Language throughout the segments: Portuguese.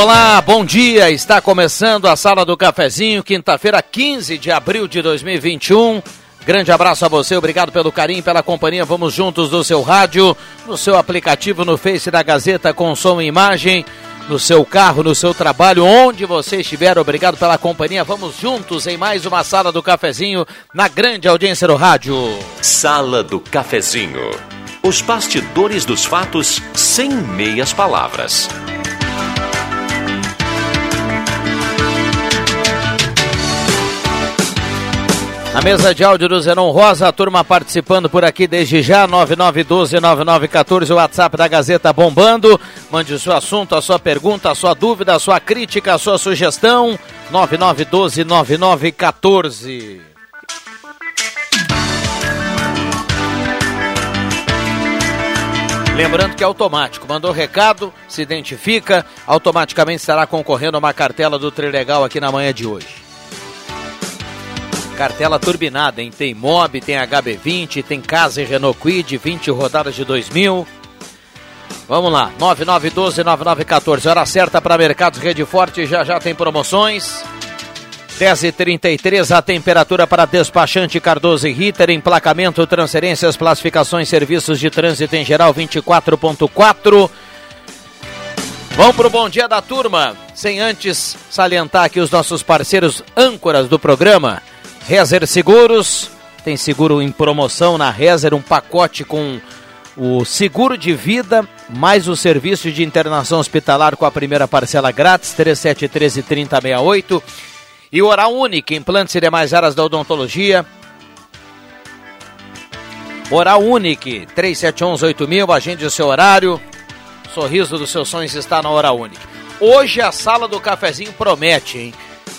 Olá, bom dia. Está começando a Sala do Cafezinho, quinta-feira, 15 de abril de 2021. Grande abraço a você, obrigado pelo carinho, pela companhia. Vamos juntos no seu rádio, no seu aplicativo, no Face da Gazeta com som e imagem, no seu carro, no seu trabalho, onde você estiver. Obrigado pela companhia. Vamos juntos em mais uma Sala do Cafezinho, na grande audiência do rádio. Sala do Cafezinho. Os bastidores dos fatos sem meias palavras. A mesa de áudio do Zenon Rosa, a turma participando por aqui desde já, 9912-9914, o WhatsApp da Gazeta bombando. Mande o seu assunto, a sua pergunta, a sua dúvida, a sua crítica, a sua sugestão, 9912-9914. Lembrando que é automático. Mandou recado, se identifica, automaticamente estará concorrendo a uma cartela do Trilegal aqui na manhã de hoje. Cartela turbinada, hein? Tem Mob, tem HB20, tem Casa e Renault Quid, 20 rodadas de 2000. Vamos lá, 9912-9914, hora certa para Mercados Rede Forte, já já tem promoções. 10h33, a temperatura para despachante Cardoso e Ritter, emplacamento, transferências, classificações, serviços de trânsito em geral 24.4. Vamos pro bom dia da turma, sem antes salientar aqui os nossos parceiros âncoras do programa. Rezer Seguros, tem seguro em promoção na Rezer, um pacote com o seguro de vida, mais o serviço de internação hospitalar com a primeira parcela grátis, 3713 3068. E Oral Unique, implantes e demais áreas da odontologia. Oral Unique, 3711-8000, agende o seu horário. Sorriso dos seus sonhos está na Oral Unique. Hoje a sala do cafezinho promete, hein?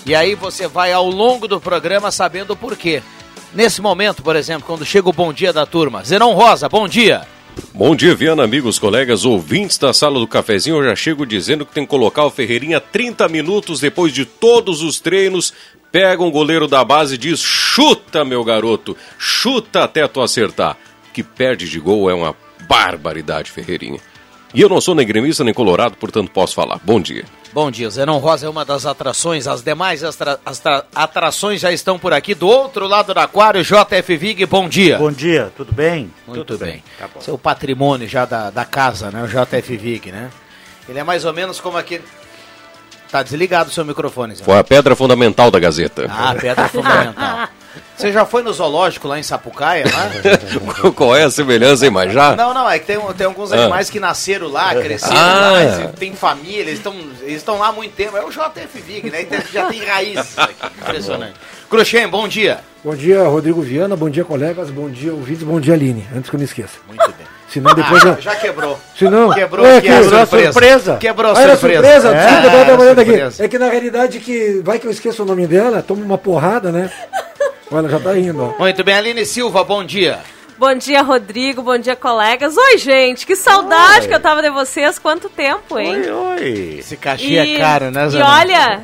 E aí você vai ao longo do programa sabendo o porquê. Nesse momento, por exemplo, quando chega o bom dia da turma. Zenon Rosa, bom dia. Bom dia, Viana, amigos, colegas, ouvintes da sala do cafezinho. Eu já chego dizendo que tem que colocar o Ferreirinha 30 minutos depois de todos os treinos. Pega um goleiro da base e diz: chuta, meu garoto, chuta até tu acertar. Que perde de gol é uma barbaridade, Ferreirinha. E eu não sou nem gremista nem colorado, portanto posso falar. Bom dia. Bom dia, Zenon Rosa é uma das atrações, as demais astra, astra, atrações já estão por aqui. Do outro lado do aquário, JF Vig, bom dia. Bom dia, tudo bem? Muito tudo bem. Tá Seu patrimônio já da, da casa, né? O JF Vig, né? Ele é mais ou menos como aquele. Tá desligado o seu microfone, Zé. Foi a pedra fundamental da Gazeta. Ah, pedra fundamental. Você já foi no zoológico lá em Sapucaia, lá? Qual é a semelhança, hein, mas já? Não, não, é que tem, tem alguns animais ah. que nasceram lá, cresceram ah. lá, tem família, eles estão eles lá há muito tempo. É o JF Vig, né? Já tem raízes aqui. Impressionante. Cruxem, bom dia. Bom dia, Rodrigo Viana, bom dia, colegas, bom dia, ouvintes, bom dia, Aline. Antes que eu não esqueça. Muito bem. Senão depois. Ah, já quebrou. Senão, quebrou é, aqui a quebrou surpresa. surpresa. Quebrou a ah, era surpresa. surpresa. É, Desculpa, eu tava aqui. surpresa. É que na realidade que vai que eu esqueço o nome dela, toma uma porrada, né? Olha, já tá indo. Muito bem, Aline Silva, bom dia. Bom dia, Rodrigo. Bom dia, colegas. Oi, gente. Que saudade Oi. que eu tava de vocês. Quanto tempo, hein? Oi, oi. Esse cachê é caro, né, E Zé? olha,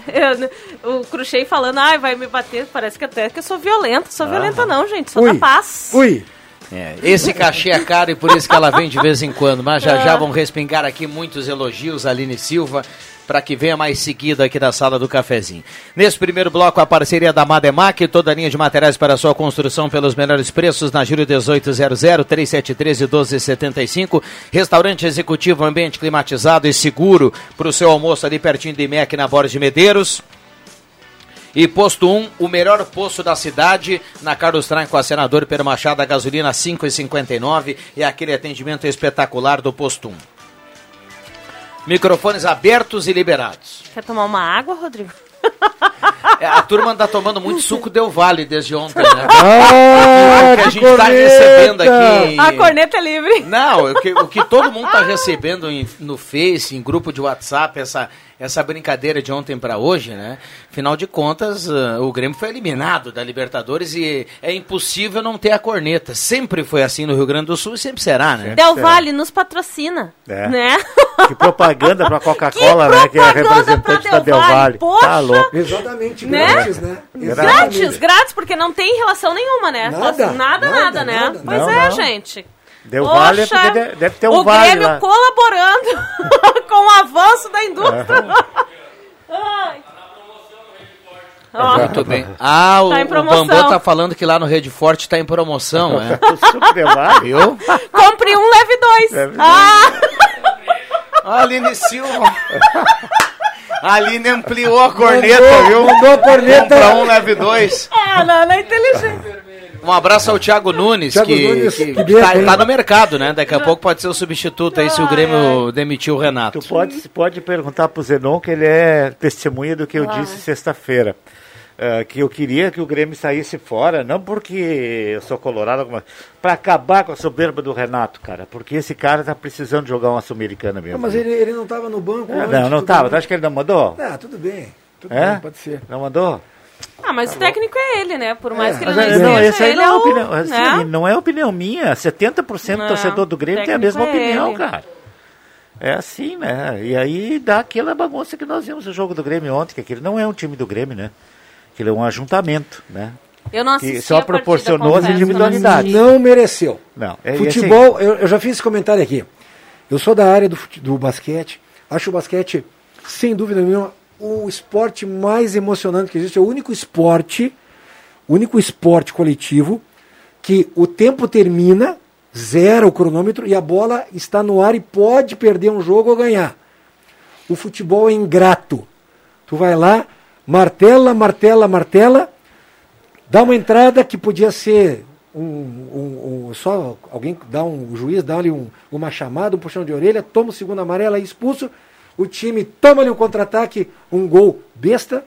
eu- o Cruxei falando, ai, vai me bater. Parece que até que eu sou violenta. Sou violenta não, gente. Sou Ui. da paz. Ui, É, esse cachê é caro e por isso que ela vem de vez em quando. Mas já já vão respingar aqui muitos elogios, Aline Silva, para que venha mais seguido aqui da sala do cafezinho. Nesse primeiro bloco, a parceria da Mademac, toda a linha de materiais para sua construção pelos menores preços na Júlio 1800, 3713 1275. Restaurante executivo, ambiente climatizado e seguro para o seu almoço ali pertinho de IMEC na Borges de Medeiros. E posto 1, o melhor posto da cidade, na Carlos Traem com a senador Pedro Machado, a gasolina 5,59 e aquele atendimento espetacular do posto 1. Microfones abertos e liberados. Quer tomar uma água, Rodrigo? É, a turma anda tomando muito suco Del Vale desde ontem, né? Ah, o que a gente está recebendo aqui. A corneta é livre. Não, o que, o que todo mundo está recebendo em- no Face, em grupo de WhatsApp, essa, essa brincadeira de ontem para hoje, né? Afinal de contas, ah, o Grêmio foi eliminado da Libertadores e é impossível não ter a corneta. Sempre foi assim no Rio Grande do Sul e sempre será, né? Del Valle nos patrocina. É. Né? Que propaganda pra Coca-Cola, né? Que é a representante pra da Del Del Valle, Valle. poxa! Tá louco. Exatamente, Né? grátis, né? Grátis, grátis, porque não tem relação nenhuma, né? Nada, nada, nada, nada, né? nada. Pois Não, é, não. gente. Valle é Poxa, porque de- deve ter um o vale Grêmio lá. colaborando com o avanço da indústria. Ai. Ó, Muito bem. Ah, o, Tá o tá falando que lá no Rede Forte está em promoção, é? O suco. Viu? compre um, leve dois. Leve ah, A Aline Silva. A Aline ampliou a corneta, Mandou- viu? mandou a corneta. Compra um, leve dois. é, não, não é inteligente. Um abraço ao Thiago Nunes, Thiago que, Nunes, que que tá, tá no mercado, né? Daqui a pouco pode ser o substituto aí se o Grêmio demitiu o Renato. Tu pode, pode perguntar pro Zenon que ele é testemunha do que eu disse sexta-feira. Ah, que eu queria que o Grêmio saísse fora, não porque eu sou colorado, alguma- pra acabar com a soberba do Renato, cara. Porque esse cara tá precisando jogar uma sul-americana mesmo. Não, mas ele, ele não estava no banco. Ah, antes, Não, não tudo tava. bem. Tu acha que ele não mandou? Ah, tudo bem. Tudo É? bem, pode ser. Não mandou? Ah, mas o técnico é ele, né? Por mais É, que ele Mas, não é, esteja, não, esse aí ele não é, é o... opinião, assim, né? não é opinião minha. 70% do Não, torcedor do Grêmio tem a mesma é opinião, ele. cara. É assim, né? E aí dá aquela bagunça que nós vimos no jogo do Grêmio ontem, que aquele não é um time do Grêmio, né? Aquele é um ajuntamento, né? Eu não assisti Que só partida, proporcionou as individualidades. não mereceu. Não, é, e Futebol, eu, eu já fiz esse comentário aqui. Eu sou da área do, do basquete. Acho o basquete, sem dúvida nenhuma, o esporte mais emocionante que existe. É o único esporte, o único esporte coletivo que o tempo termina, zera o cronômetro e a bola está no ar e pode perder um jogo ou ganhar. O futebol é ingrato. Tu vai lá, martela, martela, martela, dá uma entrada que podia ser um, um- um- só alguém dá um o juiz dá ali um- uma chamada, um puxão de orelha, toma o segundo amarelo, é expulso, o time toma ali um contra-ataque, um gol besta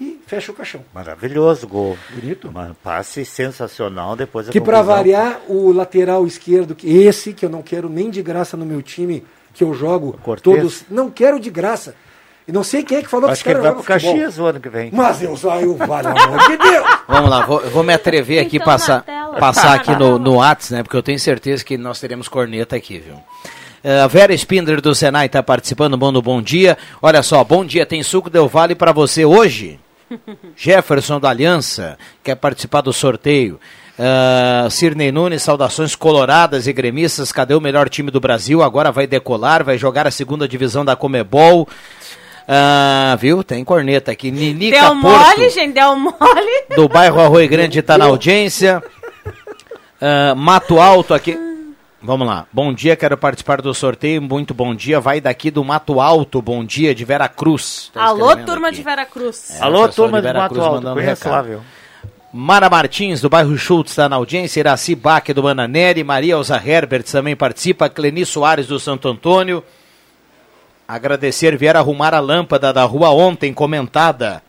e fecha o caixão. Maravilhoso gol. Bonito. Passe sensacional depois Que para variar, o lateral esquerdo, que esse que eu não quero nem de graça no meu time, que eu jogo todos, não quero de graça. E não sei quem é que falou Acho que os caras jogam futebol. Caxias o ano que vem. Mas eu saio, vale amor de Deus. Vamos lá, vou, vou me atrever aqui Então, passar, passar aqui no, no Whats, né? Porque eu tenho certeza que nós teremos corneta aqui, viu? Eh, A Vera Spindler do Senai está participando, bom no bom dia. Olha só, bom dia, tem suco Del Vale para você hoje. Jefferson da Aliança quer participar do sorteio. Uh, Cirnei Nunes, saudações coloradas e gremistas. Cadê o melhor time do Brasil? Agora vai decolar, vai jogar a segunda divisão da Comebol. Ah, viu? Tem corneta aqui. Ninica Deu Porto mole, gente, deu mole. do bairro Arroio Grande está na audiência. Ah, Mato Alto aqui. Vamos lá. Bom dia, quero participar do sorteio. Muito bom dia. Vai daqui do Mato Alto. Bom dia, de Vera Cruz. Alô, turma aqui. de Veracruz. É, o Alô, turma de de Vera Mato Cruz Alto, mandando conheço recado. lá, viu? Mara Martins, do bairro Schultz, está na audiência. Iraci Bach, do Bananeri. Maria Elza Herbert também participa. Cleni Soares, do Santo Antônio. Agradecer, vieram arrumar a lâmpada da rua ontem, comentada.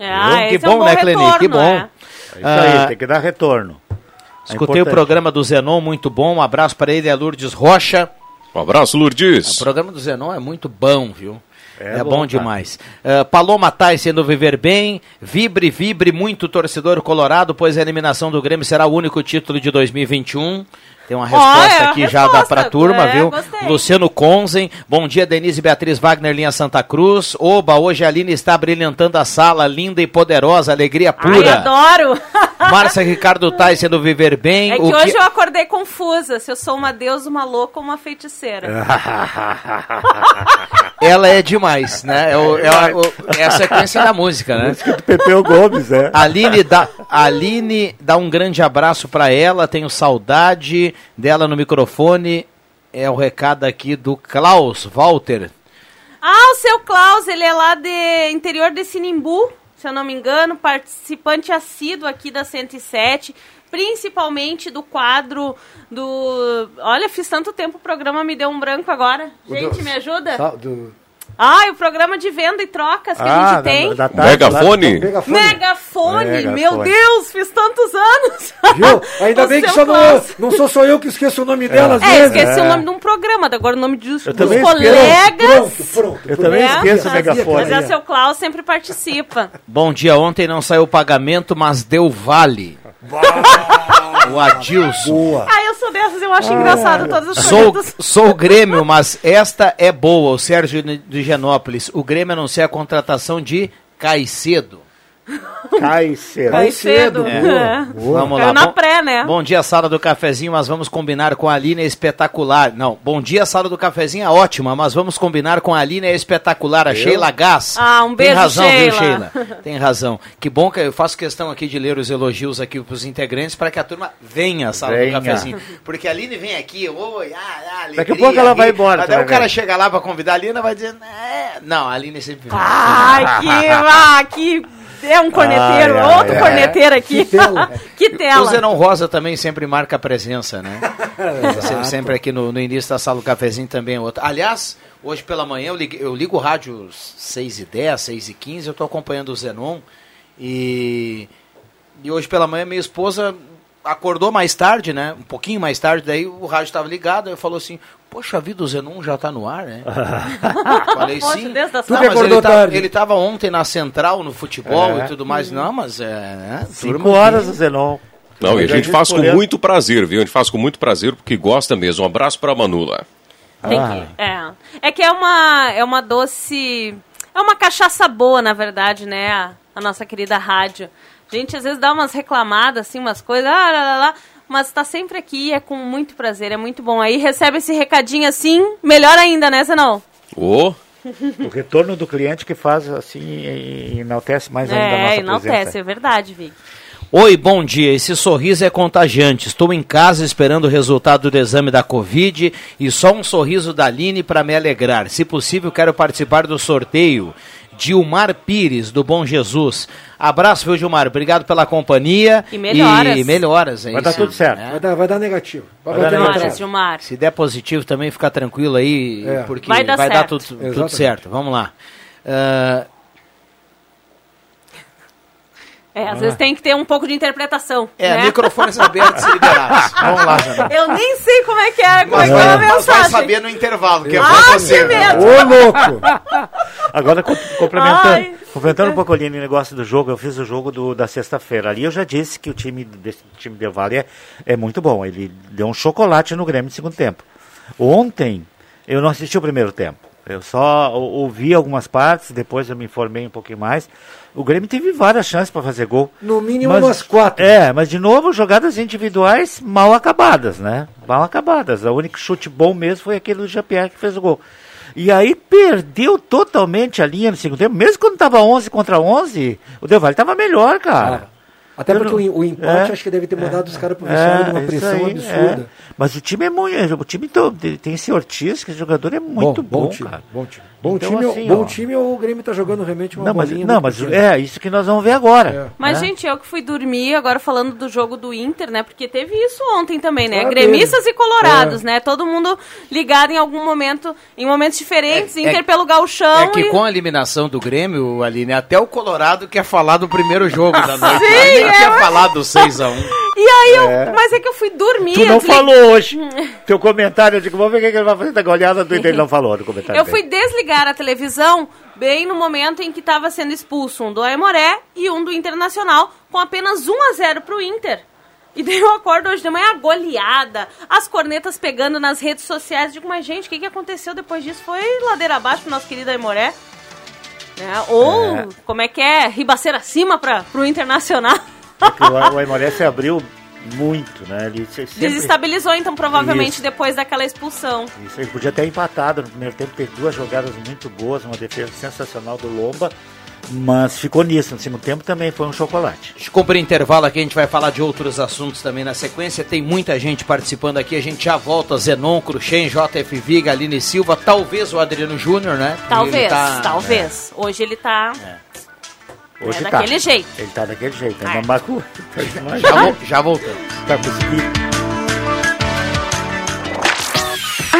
Ah, que esse é um bom, bom né, Cleni? Que retorno, bom. é. É isso aí, Ah, tem que dar retorno. É Escutei o programa do Zenon, muito bom. Um abraço para ele, a Lourdes Rocha. Um abraço, O Lourdes. programa do Zenon é muito bom, viu? É, É bom, bom, demais. Ah, Paloma Tais sendo viver bem. Vibre, vibre, muito torcedor colorado, pois a eliminação do Grêmio será o único título de 2021. Tem uma resposta é, aqui a já dá resposta. pra turma, É, viu? gostei. Luciano Conzen. Bom dia, Denise Beatriz Wagner, linha Santa Cruz. Oba, hoje a Aline está brilhantando a sala, linda e poderosa, alegria Ai, pura. adoro. Márcia Ricardo Tais sendo viver bem. É que o hoje eu acordei confusa, se eu sou uma deusa, uma louca ou uma feiticeira. Ela é demais, né? É, o- é a, o- é a sequência da música, né? Do Pepeu Gomes, é. Aline dá, Aline dá um grande abraço pra ela, tenho saudade dela no microfone. É o recado aqui do Klaus Walter. Ah, o seu Klaus, ele é lá de interior de Sinimbu. se eu não me engano, participante assíduo aqui da 107, principalmente do quadro do. Olha, fiz tanto tempo o programa me deu um branco agora. Gente, me ajuda? Do, Ah, o programa de venda e trocas que a Ah, gente tem. da, da tarde, Megafone? lá- megafone. Megafone, Megafone. meu Deus, fiz tantos anos. Viu? Ainda O bem que só não, não sou só eu que esqueço o nome dela às É, vezes. esqueci o nome de um programa, agora o nome dos, Eu dos colegas. Pronto, pronto. Eu também É, esqueço o mas- megafone. Mas é seu Klaus sempre participa. Bom dia, ontem não saiu o pagamento, mas deu vale. o Adilson. Boa. Sou dessas, eu acho engraçado todas as Sou, coisas. sou o Grêmio, mas esta é boa, o Sérgio de Genópolis. O Grêmio anuncia a contratação de Caicedo. Cai cedo. Cai cedo. É. É. Vamos Caiu lá. na Bom- pré, né? Bom dia, sala do cafezinho, mas vamos combinar com a Aline é espetacular. Não, bom dia, sala do cafezinho é ótima, mas vamos combinar com a Aline é espetacular, a Sheila Gás. Ah, um beijo, Tem razão, viu, Sheila. Sheila? Tem razão. Que bom que eu faço questão aqui de ler os elogios aqui pros integrantes para que a turma venha à sala Venha. do cafezinho. Porque a Aline vem aqui, oi, ah, ah, alegria, Daqui a pouco ela vai embora, vai o cara ver. chega lá para convidar a Aline e vai dizer, é. não, a Aline sempre vem. Ai, que, ah, que é um corneteiro, Ai, outro ai. corneteiro aqui. Que tela. que O tela. Zenon Rosa também sempre marca a presença, né? Se- sempre aqui no, no início da sala do cafezinho também é outro. Aliás, hoje pela manhã eu ligo, eu ligo o rádio 6 e 10, 6 e 15, eu estou acompanhando o Zenon e, e hoje pela manhã minha esposa acordou mais tarde, né? Um pouquinho mais tarde, daí o rádio estava ligado, aí falou assim, poxa vida, o Zenon já está no ar, né? Falei Poxa, sim. desde a Tu Não, mas acordou ele, tá, tarde. ele tava ontem na central, no futebol É. e tudo mais. Não, mas é. é Cinco turma horas que- o Zenon. Não, e a gente faz com muito prazer, viu? A gente faz com muito prazer porque gosta mesmo. Um abraço pra Manula. Tem Ah. que, é. é que é uma, é uma doce. É uma cachaça boa, na verdade, né? A, a nossa querida rádio. A gente às vezes dá umas reclamadas, assim, umas coisas, ah, lá, lá, lá, mas tá sempre aqui, é com muito prazer, é muito bom. Aí recebe esse recadinho assim, melhor ainda, né, Zenão? Ô, O retorno do cliente que faz assim e enaltece mais ainda a nossa É, presença. enaltece, é verdade, Vic. Oi, bom dia. Esse sorriso é contagiante. Estou em casa esperando o resultado do exame da Covid e só um sorriso da Aline para me alegrar. Se possível, quero participar do sorteio. Gilmar Pires, do Bom Jesus. Abraço, viu, Gilmar? Obrigado pela companhia. E melhoras. E melhoras, é Vai dar isso. tudo certo. É. Vai dar, vai dar negativo. Vai, Vai dar negativo. Melhoras. Se der positivo também, fica tranquilo aí, É. porque Vai dar certo. tudo, tudo Exatamente. certo. Vamos lá. Ah, É, às vezes tem que ter um pouco de interpretação. é, né? microfones abertos e liberados. Vamos lá, Janão. Eu nem sei como é que é, como é Mas que é a vai, mas vai mensagem. saber no intervalo, que é Ah, pra que você. medo! Ô, louco! Agora, com- complementando, Ai. complementando um pouco ali no negócio do jogo, eu fiz o jogo do- da sexta-feira. Ali eu já disse que o time desse time de Vale é, é muito bom. Ele deu um chocolate no Grêmio no segundo tempo. Ontem, eu não assisti o primeiro tempo. Eu só ou- ouvi algumas partes, depois eu me informei um pouquinho mais. O Grêmio teve várias chances para fazer gol. No mínimo Mas- umas quatro. É, mas de novo, jogadas individuais mal acabadas, né? Mal acabadas. O único chute bom mesmo foi aquele do Jean-Pierre que fez o gol. E aí perdeu totalmente a linha no segundo tempo. Mesmo quando estava 11 contra 11, o Del Valle estava melhor, cara. Até Eu porque não- o, o empate é, acho que deve ter mandado os caras pro vestiário numa isso pressão aí, absurda. é. Mas o time é muito. O time to- tem esse Ortiz, que esse jogador é muito bom, time, cara. Bom time. Bom, Então, time, assim, bom ó. time, o Grêmio tá jogando realmente uma Não, mas, não, mas pequena. é isso que nós vamos ver agora. Mas, né? gente, eu que fui dormir agora falando do jogo do Inter, né? Porque teve isso ontem também, né? Claro, Gremistas e colorados, É. né? Todo mundo ligado em algum momento, em momentos diferentes. É- Inter é- pelo gauchão É que e... com a eliminação do Grêmio, Aline, até o Colorado quer falar do primeiro jogo da noite. Sim, Nem é, quer mas- falar do 6x1. E aí eu... Mas é que eu fui dormir. Tu não falou hoje. Teu comentário, eu digo, vamos ver o que ele vai fazer da goleada do Inter. Ele não falou no comentário. Eu fui dele. desligar a televisão bem no momento em que estava sendo expulso um do Aimoré e um do Internacional, com apenas 1 a 0 pro Inter. E daí eu acordo hoje de manhã, goleada, as cornetas pegando nas redes sociais. Digo, mas gente, o que, que aconteceu depois disso? Foi ladeira abaixo pro nosso querido Aimoré. Né? Ou, É. como é que é, ribaceira acima para pro Internacional. Porque o, o Aimoré se abriu muito, né? Ele se- sempre... Desestabilizou, então, provavelmente, Isso. depois daquela expulsão. Isso, ele podia ter empatado no primeiro tempo, teve duas jogadas muito boas, uma defesa sensacional do Lomba, mas ficou nisso. No segundo tempo também foi um chocolate. Deixa eu cumprir intervalo aqui, a gente vai falar de outros assuntos também na sequência. Tem muita gente participando aqui, a gente já volta. Zenon, Cruxem, JF Viga, Aline Silva, talvez o Adriano Júnior, né? Talvez, tá- talvez. Hoje ele tá... Hoje é tá. daquele jeito. Ele tá daquele jeito. É Ah. mamacu. Já, vo- já voltamos. Tá conseguindo.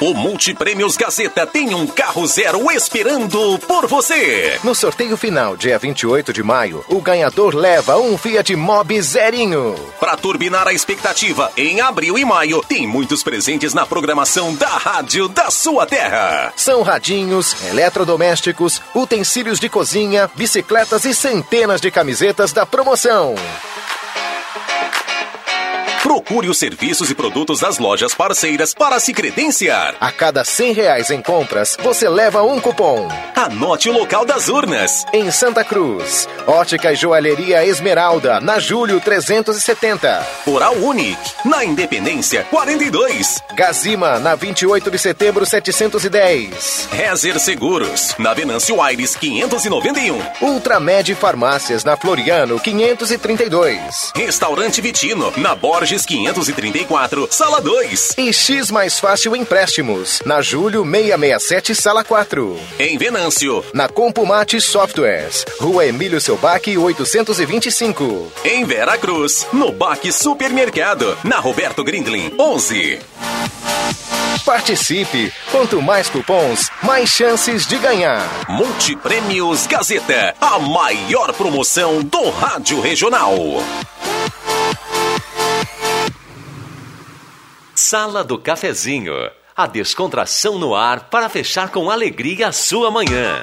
O Multiprêmios Gazeta tem um carro zero esperando por você. No sorteio final, dia 28 de maio, o ganhador leva um Fiat Mobi zerinho. Para turbinar a expectativa, em abril e maio, tem muitos presentes na programação da Rádio da Sua Terra. São radinhos, eletrodomésticos, utensílios de cozinha, bicicletas e centenas de camisetas da promoção. Procure os serviços e produtos das lojas parceiras para se credenciar. A cada 100 reais em compras, você leva um cupom. Anote o local das urnas. Em Santa Cruz, Ótica e Joalheria Esmeralda, na Julho 370. Oral Unique, na Independência 42. Gazima, na 28 de setembro 710. Rezer Seguros, na Venâncio Aires 591. Ultramed Farmácias, na Floriano 532. Restaurante Vitino, na Borges 534, Sala 2. E X Mais Fácil Empréstimos, na Julho 667, Sala 4. Em Venâncio. Na Compumate Softwares, Rua Emílio Selbac 825. Em Vera Cruz, no Baque Supermercado, na Roberto Grindlin 11. Participe! Quanto mais cupons, mais chances de ganhar. Multiprêmios Gazeta, a maior promoção do Rádio Regional. Sala do Cafezinho. A descontração no ar para fechar com alegria a sua manhã.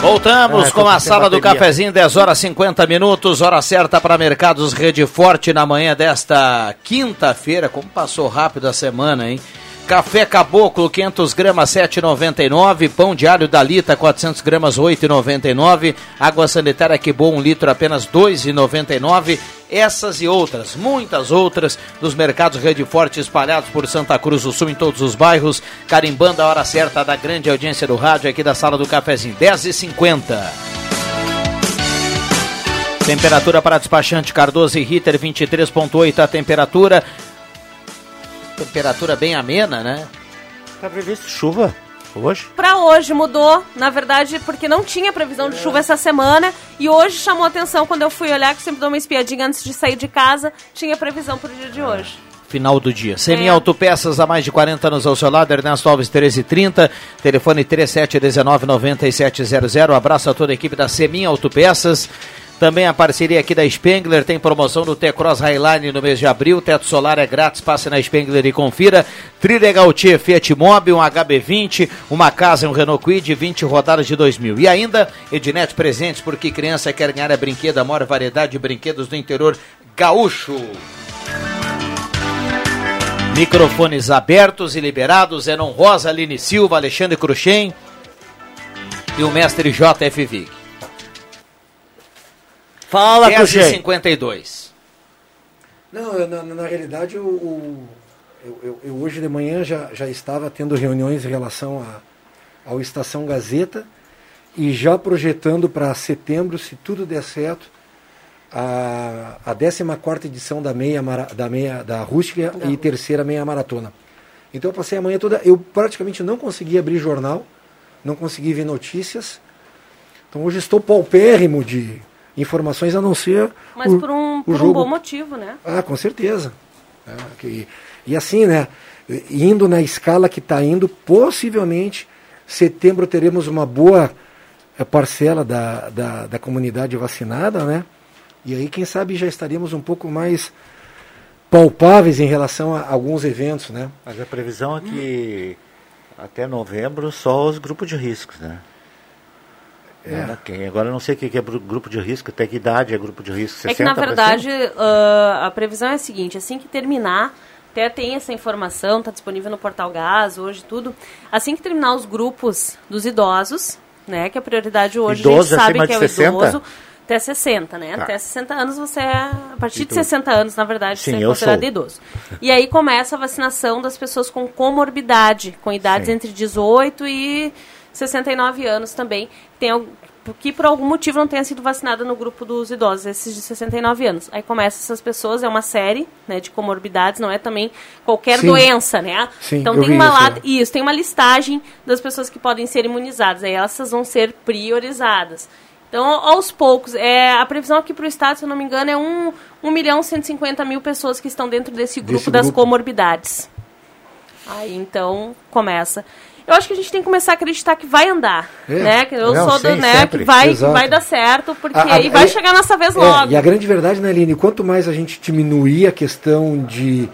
Voltamos Ah, com a sala do cafezinho, 10 horas 50 minutos, hora certa para Mercados Rede Forte na manhã desta quinta-feira. Como passou rápido a semana, hein? Café Caboclo, 500 gramas, 7,99. Pão de alho Dalita, 400 gramas, 8,99. Água sanitária Que Bom, um litro, apenas 2,99. Essas e outras, muitas outras, dos mercados Rede Forte espalhados por Santa Cruz do Sul, em todos os bairros. Carimbando a hora certa da grande audiência do rádio aqui da sala do cafezinho, 10h50. Temperatura para despachante Cardoso e Ritter, 23,8 a temperatura. Temperatura bem amena, né? Tá previsto chuva. Hoje? Para hoje mudou, na verdade, porque não tinha previsão de chuva essa semana e hoje chamou atenção quando eu fui olhar, que sempre dou uma espiadinha antes de sair de casa, tinha previsão para o dia de hoje. Final do dia. Semi é. Autopeças há mais de 40 anos ao seu lado, Ernesto Alves 1330, telefone 37199700. Abraço a toda a equipe da Semi Autopeças. Também a parceria aqui da Spengler tem promoção no T-Cross Highline no mês de abril. Teto solar é grátis, passe na Spengler e confira. Trilegal T Fiat Mobi, um HB20, uma casa e um Renault Quid, 20 rodadas de 2000. E ainda, Ednet Presentes, porque criança quer ganhar a brinquedo, a maior variedade de brinquedos do interior gaúcho. Microfones abertos e liberados, Enon Rosa, Aline Silva, Alexandre Cruxem e o mestre JF Vig. Fala, 10 e 52. Não, na, na realidade, o, o eu, eu, eu, hoje de manhã já, já estava tendo reuniões em relação a, ao Estação Gazeta e já projetando para setembro, se tudo der certo, a, a 14 edição da meia, da meia da rústica não. e terceira meia maratona. Então eu passei a manhã toda, eu praticamente não consegui abrir jornal, não consegui ver notícias. Então hoje estou paupérrimo de informações a não ser. Mas o, por, um, por jogo. um bom motivo, né? Ah, com certeza. É, que, e assim, né? Indo na escala que está indo, possivelmente setembro teremos uma boa eh, parcela da, da, da, comunidade vacinada, né? E aí, quem sabe, já estaríamos um pouco mais palpáveis em relação a alguns eventos, né? Mas a previsão é que até novembro só os grupos de riscos, né? É. Quem, agora eu não sei o que é grupo de risco, até que idade é grupo de risco. 60 é que na verdade uh, a previsão é a seguinte, assim que terminar, até tem essa informação, está disponível no Portal Gás, hoje tudo. Assim que terminar os grupos dos idosos, né, que a prioridade hoje idoso, a gente sabe que é o 60? idoso, até 60, né? Tá. Até 60 anos você é, a partir de 60 anos, na verdade, Sim, você é considerado sou. idoso. E aí começa a vacinação das pessoas com comorbidade, com idades Sim. entre 18 e 69 anos também, tem, que por algum motivo não tenha sido vacinada no grupo dos idosos, esses de 69 anos. Aí começa essas pessoas, é uma série né, de comorbidades, não é também qualquer Sim. doença, né? Sim, então tem uma isso, isso, tem uma listagem das pessoas que podem ser imunizadas, aí essas vão ser priorizadas. Então, aos poucos, é, a previsão aqui para o Estado, se eu não me engano, é 1, 1 milhão 150 mil pessoas que estão dentro desse grupo desse das grupo. comorbidades. Aí, então, começa. Eu acho que a gente tem que começar a acreditar que vai andar, é. né? Eu não, sou do, sim, né, que vai, que vai dar certo, porque a, a, e vai a, chegar nossa vez é, logo. E a grande verdade, né, Aline, quanto mais a gente diminuir a questão de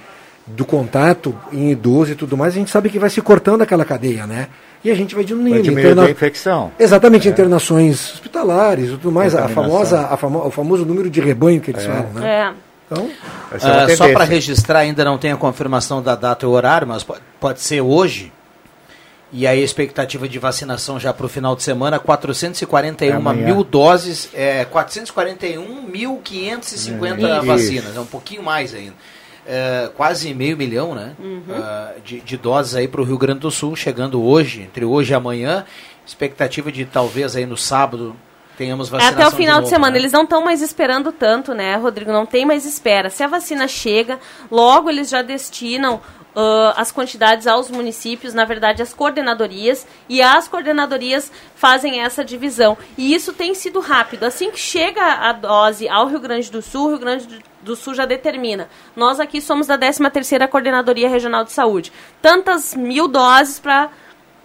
do contato em idoso e tudo mais, a gente sabe que vai se cortando aquela cadeia, né? E a gente vai diminuindo. Vai diminuir interna... a infecção. Exatamente, é. internações hospitalares e tudo mais, a famosa, a famo... o famoso número de rebanho que eles é. falam, né? É. Então, uh, só para registrar, ainda não tem a confirmação da data e o horário, mas pode, pode ser hoje, e aí a expectativa de vacinação já para o final de semana, 441 é mil doses, é, 441.550 é, vacinas, é um pouquinho mais ainda. É, quase meio milhão né, uhum. uh, de, de, doses aí para o Rio Grande do Sul, chegando hoje, entre hoje e amanhã. Expectativa de talvez aí no sábado tenhamos vacinação. É até o final de, novo, de semana. Né? Eles não estão mais esperando tanto, né, Rodrigo? Não tem mais espera. Se a vacina chega, logo eles já destinam uh, as quantidades aos municípios, na verdade, as coordenadorias, e as coordenadorias fazem essa divisão. E isso tem sido rápido. Assim que chega a dose ao Rio Grande do Sul, o Rio Grande do Sul já determina. Nós aqui somos da 13ª Coordenadoria Regional de Saúde. Tantas mil doses para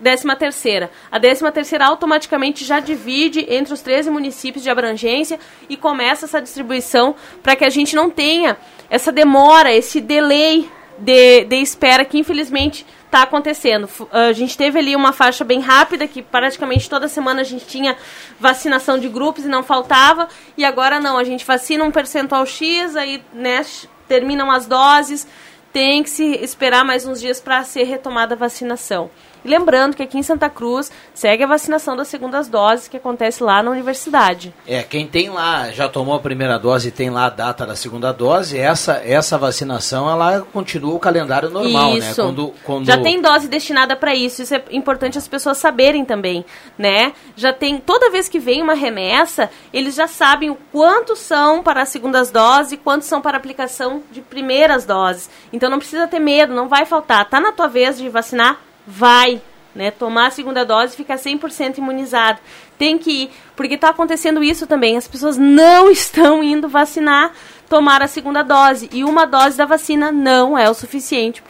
13 terceira. A 13 terceira automaticamente já divide entre os 13 municípios de abrangência e começa essa distribuição para que a gente não tenha essa demora, esse delay de, de espera que infelizmente está acontecendo. A gente teve ali uma faixa bem rápida, que praticamente toda semana a gente tinha vacinação de grupos e não faltava, e agora não, a gente vacina um percentual X, aí né, terminam as doses, tem que se esperar mais uns dias para ser retomada a vacinação. E lembrando que aqui em Santa Cruz segue a vacinação das segundas doses que acontece lá na universidade. É, quem tem lá, já tomou a primeira dose e tem lá a data da segunda dose, essa, essa vacinação ela continua o calendário normal, né? isso. né? Quando, quando... Já tem dose destinada para isso, isso é importante as pessoas saberem também, né? Já tem, toda vez que vem uma remessa, eles já sabem o quanto são para as segundas doses e quanto são para aplicação de primeiras doses. Então não precisa ter medo, não vai faltar. Tá na tua vez de vacinar? Vai, né? Tomar a segunda dose e ficar 100% imunizado. Tem que ir, porque está acontecendo isso também. As pessoas não estão indo vacinar, tomar a segunda dose. E uma dose da vacina não é o suficiente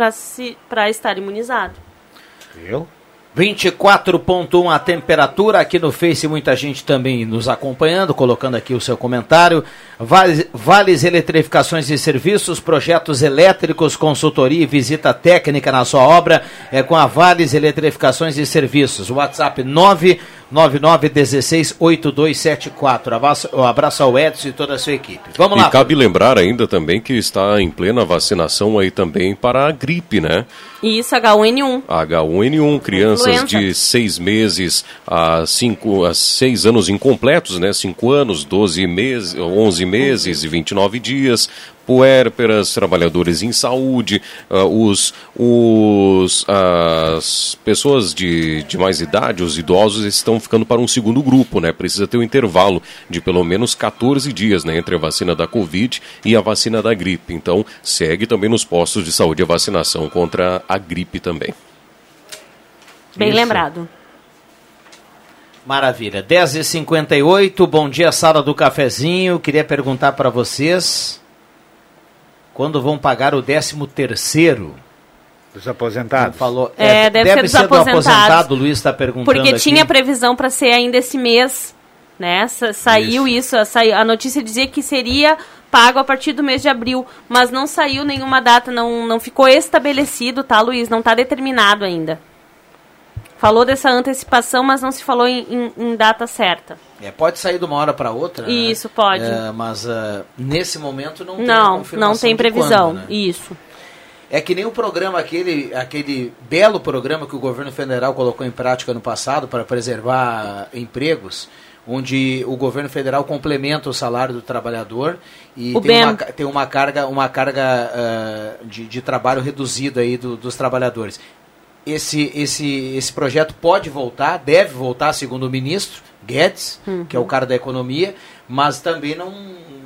para estar imunizado. Eu? 24.1 a temperatura aqui no Face, muita gente também nos acompanhando, colocando aqui o seu comentário. Vales, vales Eletrificações e Serviços, projetos elétricos, consultoria e visita técnica na sua obra é com a Vales Eletrificações e Serviços. WhatsApp 9 99168274. Abraço, abraço ao Edson e toda a sua equipe. Vamos lá. E cabe lembrar ainda também que está em plena vacinação aí também para a gripe, né? Isso, H1N1. H1N1, crianças Influenza. de seis meses a cinco, a seis anos incompletos, né? Cinco anos, 12 meses, 11 meses e 29 dias puérperas, trabalhadores em saúde, uh, os, os, as pessoas de, de mais idade, os idosos, estão ficando para um segundo grupo, né? Precisa ter um intervalo de pelo menos 14 dias né, entre a vacina da Covid e a vacina da gripe. Então, segue também nos postos de saúde a vacinação contra a gripe também. Bem Isso. lembrado. Maravilha. 10h58, bom dia, sala do cafezinho. Queria perguntar para vocês quando vão pagar o 13 terceiro dos aposentados. Falou, é, é, deve, deve, ser dos ser aposentados. Do aposentado, o Luiz está perguntando Porque aqui. tinha previsão para ser ainda esse mês, né? Saiu isso, isso a, a notícia dizia que seria pago a partir do mês de abril, mas não saiu nenhuma data, não, não ficou estabelecido, tá, Luiz? Não está determinado ainda. Falou dessa antecipação, mas não se falou em, em, em data certa. É, pode sair de uma hora para outra. Né? Isso, né? pode. É, mas uh, nesse momento não tem Não, não tem previsão. Quando, né? Isso. É que nem o programa, aquele, aquele belo programa que o governo federal colocou em prática no passado para preservar empregos, onde o governo federal complementa o salário do trabalhador e tem uma, tem uma, carga, uma carga uh, de, de trabalho reduzida aí do, dos trabalhadores esse, esse, esse projeto pode voltar, deve voltar, segundo o ministro Guedes, uhum. que é o cara da economia, mas também não.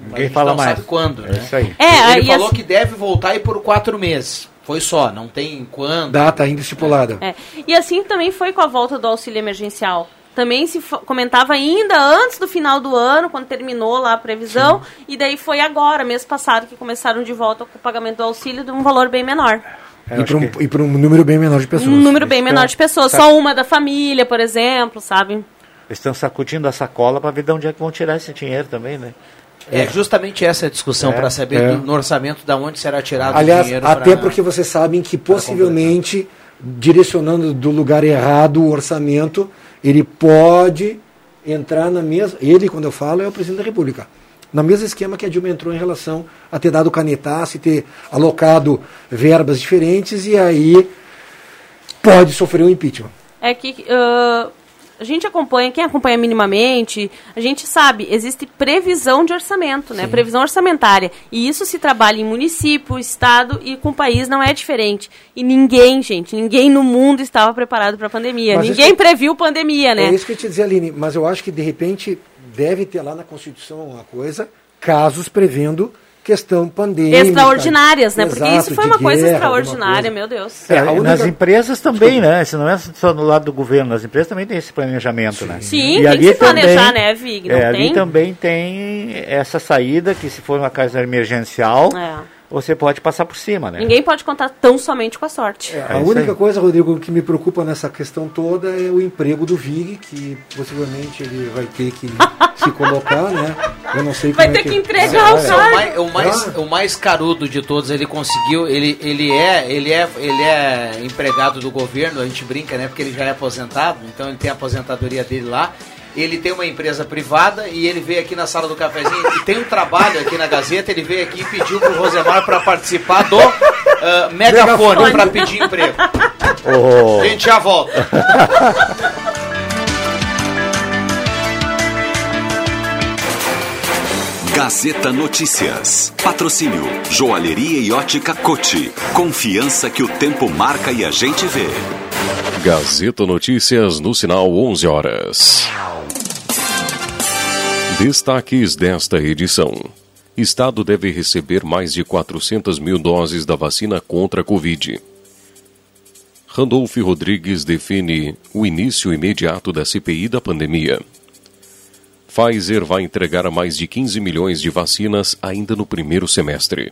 Ninguém fala não mais. sabe quando. É né? isso aí. É, Ele falou que deve voltar e por quatro meses. Foi só, não tem quando. Data ainda estipulada. É. E assim também foi com a volta do auxílio emergencial. Também se comentava ainda antes do final do ano, quando terminou lá a previsão, Sim. e daí foi agora, mês passado, que começaram de volta com o pagamento do auxílio de um valor bem menor. É, e para um, um, número bem menor de pessoas. Um número bem menor de pessoas, só uma da família, por exemplo, sabe? Eles estão sacudindo a sacola para ver de onde é que vão tirar esse dinheiro também, né? É justamente essa a discussão é, para saber é. do, no orçamento da onde será tirado Aliás, o dinheiro. Até pra, porque vocês sabem que possivelmente direcionando do lugar errado o orçamento, ele pode entrar na mesma. Ele, quando eu falo, é o presidente da República no mesmo esquema que a Dilma entrou em relação a ter dado canetaço e ter alocado verbas diferentes e aí pode sofrer um impeachment. É que uh, a gente acompanha, quem acompanha minimamente, a gente sabe, existe previsão de orçamento, né? Sim. Previsão orçamentária. E isso se trabalha em município, estado e com o país não é diferente. E ninguém, gente, ninguém no mundo estava preparado para a pandemia. Mas ninguém previu pandemia, né? É isso que eu te dizer, Aline, mas eu acho que de repente deve ter lá na Constituição uma coisa, casos prevendo questão pandêmica. Extraordinárias, né? Exato, Porque isso foi uma guerra, coisa extraordinária, coisa. meu Deus. É, única... Nas empresas também, né? Isso não é só no lado do governo, nas empresas também tem esse planejamento, Sim. né? Sim, e tem que se planejar, também, né, Vig? Não é, tem? Ali também tem essa saída, que se for uma casa emergencial... É você pode passar por cima, né? Ninguém pode contar tão somente com a sorte. É, a é única coisa, Rodrigo, que me preocupa nessa questão toda é o emprego do Vig, que possivelmente ele vai ter que se colocar, né? Eu não sei Vai é ter que, que entregar o salário. O, mais, ah. o mais carudo de todos, ele conseguiu, ele, ele, é, ele, é, ele é empregado do governo, a gente brinca, né? Porque ele já é aposentado, então ele tem a aposentadoria dele lá ele tem uma empresa privada e ele veio aqui na sala do cafezinho e tem um trabalho aqui na Gazeta, ele veio aqui e pediu pro Rosemar para participar do uh, megafone para pedir emprego. Oh. A gente já volta. Gazeta Notícias. Patrocínio Joalheria e Ótica Cote. Confiança que o tempo marca e a gente vê. Gazeta Notícias no sinal 11 horas. Destaques desta edição. Estado deve receber mais de 400 mil doses da vacina contra a Covid. Randolph Rodrigues define o início imediato da CPI da pandemia. Pfizer vai entregar mais de 15 milhões de vacinas ainda no primeiro semestre.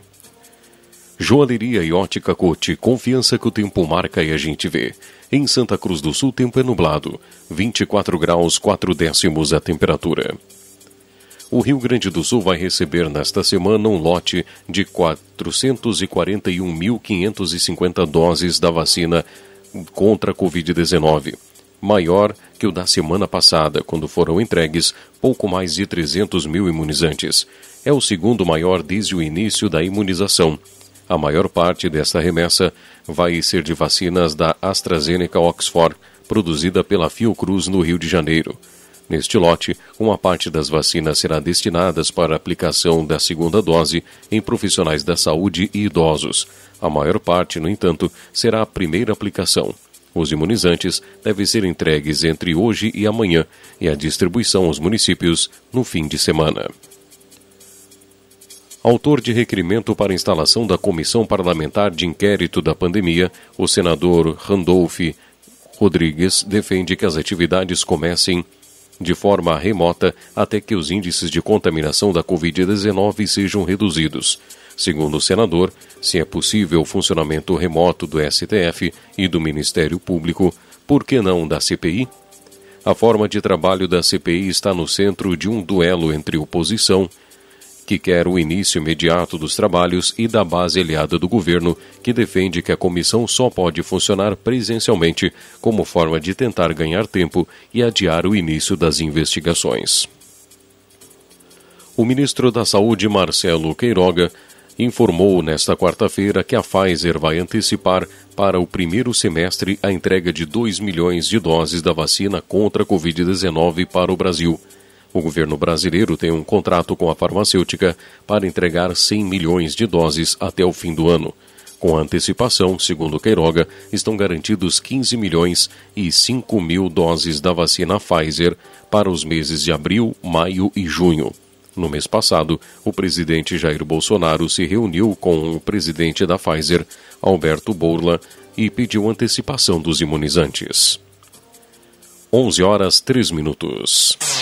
Joalheria e ótica Cote, confiança que o tempo marca e a gente vê. Em Santa Cruz do Sul, tempo é nublado, 24 graus 4 décimos a temperatura. O Rio Grande do Sul vai receber nesta semana um lote de 441.550 doses da vacina contra a Covid-19, maior que o da semana passada, quando foram entregues pouco mais de 300 mil imunizantes. É o segundo maior desde o início da imunização. A maior parte desta remessa vai ser de vacinas da AstraZeneca Oxford, produzida pela Fiocruz no Rio de Janeiro. Neste lote, uma parte das vacinas será destinadas para aplicação da segunda dose em profissionais da saúde e idosos. A maior parte, no entanto, será a primeira aplicação. Os imunizantes devem ser entregues entre hoje e amanhã e a distribuição aos municípios no fim de semana. Autor de requerimento para instalação da Comissão Parlamentar de Inquérito da Pandemia, o senador Randolph Rodrigues defende que as atividades comecem de forma remota até que os índices de contaminação da Covid-19 sejam reduzidos. Segundo o senador, se é possível o funcionamento remoto do STF e do Ministério Público, por que não da CPI? A forma de trabalho da CPI está no centro de um duelo entre oposição que quer o início imediato dos trabalhos, e da base aliada do governo, que defende que a comissão só pode funcionar presencialmente como forma de tentar ganhar tempo e adiar o início das investigações. O ministro da Saúde, Marcelo Queiroga, informou nesta quarta-feira que a Pfizer vai antecipar para o primeiro semestre a entrega de 2 milhões de doses da vacina contra a Covid-19 para o Brasil. O governo brasileiro tem um contrato com a farmacêutica para entregar 100 milhões de doses até o fim do ano. Com antecipação, segundo Queiroga, estão garantidos 15 milhões e 5 mil doses da vacina Pfizer para os meses de abril, maio e junho. No mês passado, o presidente Jair Bolsonaro se reuniu com o presidente da Pfizer, Alberto Bourla, e pediu antecipação dos imunizantes. 11 horas 3 minutos.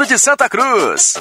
de Santa Cruz.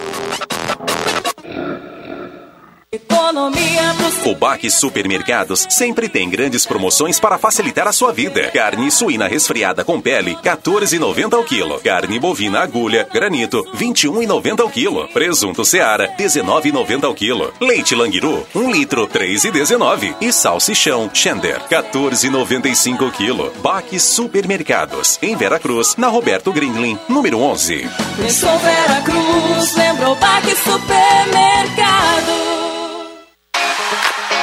Economia pro O Baque Supermercados sempre tem grandes promoções para facilitar a sua vida. Carne suína resfriada com pele, 14,90 ao quilo. Carne bovina agulha, granito, 21,90 ao quilo. Presunto Seara, 19,90 ao quilo. Leite Languiru, 1 litro, 3,19. E salsichão Schender, 14,95 ao quilo. Baque Supermercados, em Veracruz, na Roberto Grindlin, número 11. Pensou Vera Cruz, lembrou Baque Supermercado.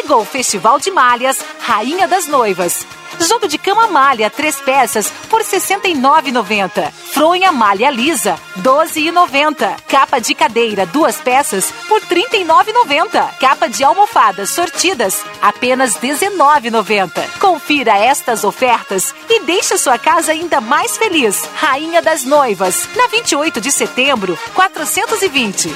Chegou o Festival de Malhas Rainha das Noivas. Jogo de cama malha, três peças, por R$ 69,90. Fronha malha lisa, R$ 12,90. Capa de cadeira, duas peças, por R$ 39,90. Capa de almofadas sortidas, apenas R$ 19,90. Confira estas ofertas e deixe sua casa ainda mais feliz. Rainha das Noivas, na 28 de setembro, 420.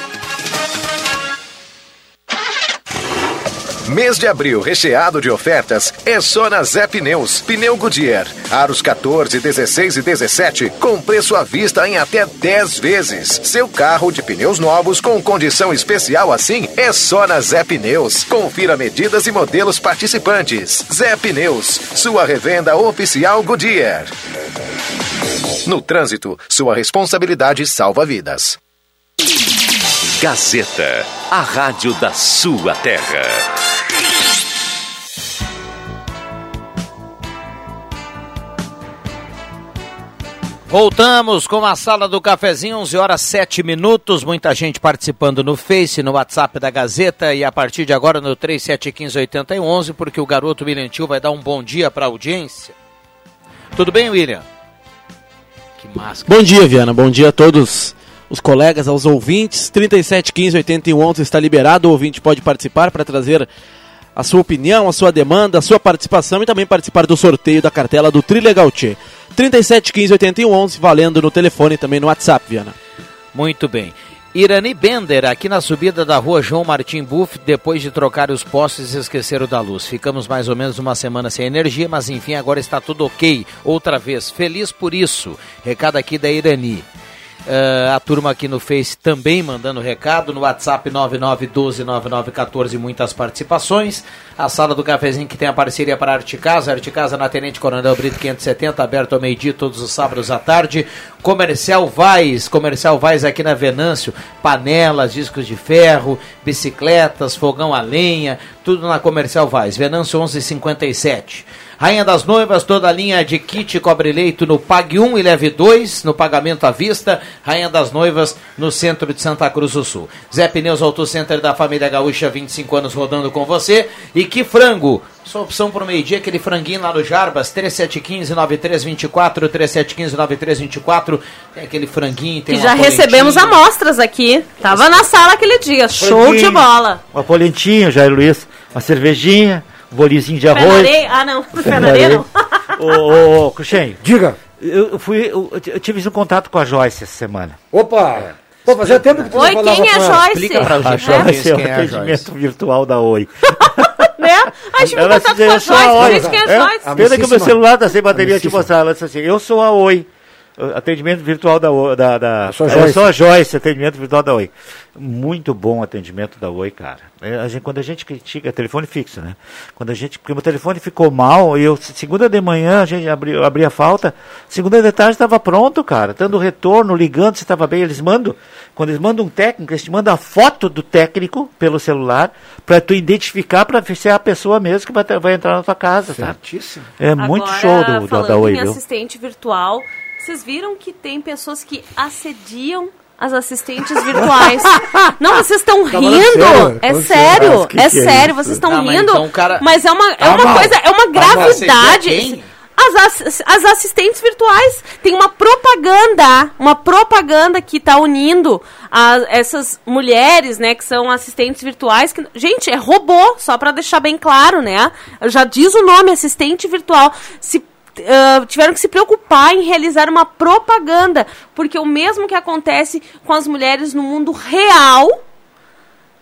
Mês de abril recheado de ofertas é só na Zé Pneus. Pneu Goodyear, aros 14, 16 e 17, com preço à vista em até 10 vezes. Seu carro de pneus novos com condição especial assim é só na Zé Pneus. Confira medidas e modelos participantes. Zé Pneus, sua revenda oficial Goodyear. No trânsito, sua responsabilidade salva vidas. Gazeta, a rádio da sua terra. Voltamos com a sala do cafezinho, 11 horas 7 minutos. Muita gente participando no Face, no WhatsApp da Gazeta e a partir de agora no 37158011, porque o garoto William Tio vai dar um bom dia para a audiência. Tudo bem, William? Que máscara. Bom dia, Viana. Bom dia a todos os colegas, aos ouvintes. 37158111 está liberado. O ouvinte pode participar para trazer a sua opinião, a sua demanda, a sua participação e também participar do sorteio da cartela do Trilegal Tchê. 37158111, valendo no telefone e também no WhatsApp, Viana. Muito bem. Irani Bender, aqui na subida da rua João Martim Buff, depois de trocar os postes, esqueceram da luz. Ficamos mais ou menos uma semana sem energia, mas enfim, agora está tudo ok. Outra vez, feliz por isso. Recado aqui da Irani. Uh, a turma aqui no Face também mandando recado, no WhatsApp 99129914, muitas participações. A sala do cafezinho que tem a parceria para a Arte Casa, Arte Casa na Tenente Coronel Brito 570, aberto ao meio-dia todos os sábados à tarde. Comercial Vaz, Comercial Vaz aqui na Venâncio, panelas, discos de ferro, bicicletas, fogão a lenha, tudo na Comercial Vaz, Venâncio 1157. Rainha das Noivas, toda a linha de kit cobre-leito no Pague 1 e Leve 2, no pagamento à vista. Rainha das Noivas, no centro de Santa Cruz do Sul. Zé Pneus Auto Center da família Gaúcha, 25 anos rodando com você. E que frango! Sua opção para o meio-dia, aquele franguinho lá no Jarbas, 3715-9324, 3715-9324. Tem aquele franguinho, tem Que já recebemos amostras aqui. Tava na sala aquele dia. Show de Franguinho, bola. Uma polentinha, Jair Luiz. Uma cervejinha, bolinzinho de arroz. areia. Ah, não. Pé na areia não. Ô, ô, ô, Cruxem. Diga. Eu, fui, eu, eu tive um contato com a Joyce essa semana. Opa! Pô, fazia tempo que tu Oi, não falava quem é com ela. Joyce? Explica pra A Joyce é o quem é a atendimento Joyce. virtual da Oi. né? A gente Ela contato com a eu sou a Joyce, por Oi. isso que é É? Joyce. Pena que o meu celular tá sem bateria, te mostrar. Ela disse assim, eu sou a Oi. Atendimento virtual da Oi. Da, da, a eu Joyce. sou a Joyce, atendimento virtual da Oi. Muito bom o atendimento da Oi, cara. É, a gente- quando a gente critica, é telefone fixo, né? Quando a gente, porque o telefone ficou mal, e eu, segunda de manhã, a gente abriu, abria a falta, segunda de tarde estava pronto, cara, dando retorno, ligando se estava bem, eles mandam, quando eles mandam um técnico, eles te mandam a foto do técnico pelo celular, para tu identificar, para ver se é a pessoa mesmo que vai, vai entrar na tua casa, sabe? Certíssimo. É muito Agora, show do, do, da Oi, em viu? assistente virtual, vocês viram que tem pessoas que assediam as assistentes virtuais. Não, vocês estão Tá rindo. sério? É sério, sério. Que é que é sério, vocês estão rindo. então Mas é uma, é Tá uma coisa, é uma Mas assedia gravidade. as, as assistentes virtuais. Tem uma propaganda, uma propaganda que está unindo a- essas mulheres, né, que são assistentes virtuais. Que, gente, é robô, só para deixar bem claro, né? Já diz o nome, assistente virtual. Se ah, tiveram que se preocupar em realizar uma propaganda, porque o mesmo que acontece com as mulheres no mundo real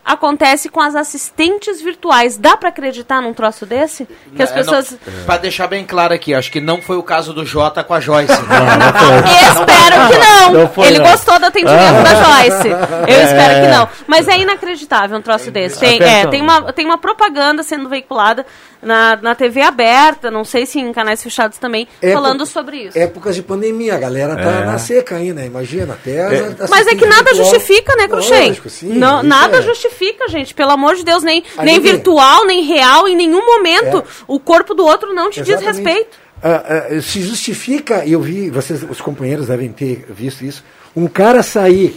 acontece com as assistentes virtuais. Dá pra acreditar num troço desse? Que as É, pessoas. não- Pra deixar bem claro aqui, acho que não foi o caso do Jota com a Joyce. Espero que não. Não foi, Ele não. gostou do atendimento Ah. da Joyce. Eu É. espero que não. Mas é inacreditável um troço desse. Tem, é, tem, uma, tem uma propaganda sendo veiculada na, na TV aberta, não sei se em canais fechados também, Época- falando sobre isso. Épocas de pandemia, a galera tá É. na seca ainda, imagina. Até as Mas é que nada virtual- justifica, né, Cruxem? Sim, Não, nada é. Justifica, gente. Pelo amor de Deus, nem, A nem virtual, nem real, em nenhum momento. É. O corpo do outro não te diz Exatamente. respeito. Ah, ah, se justifica, e eu vi, vocês, os companheiros devem ter visto isso, um cara sair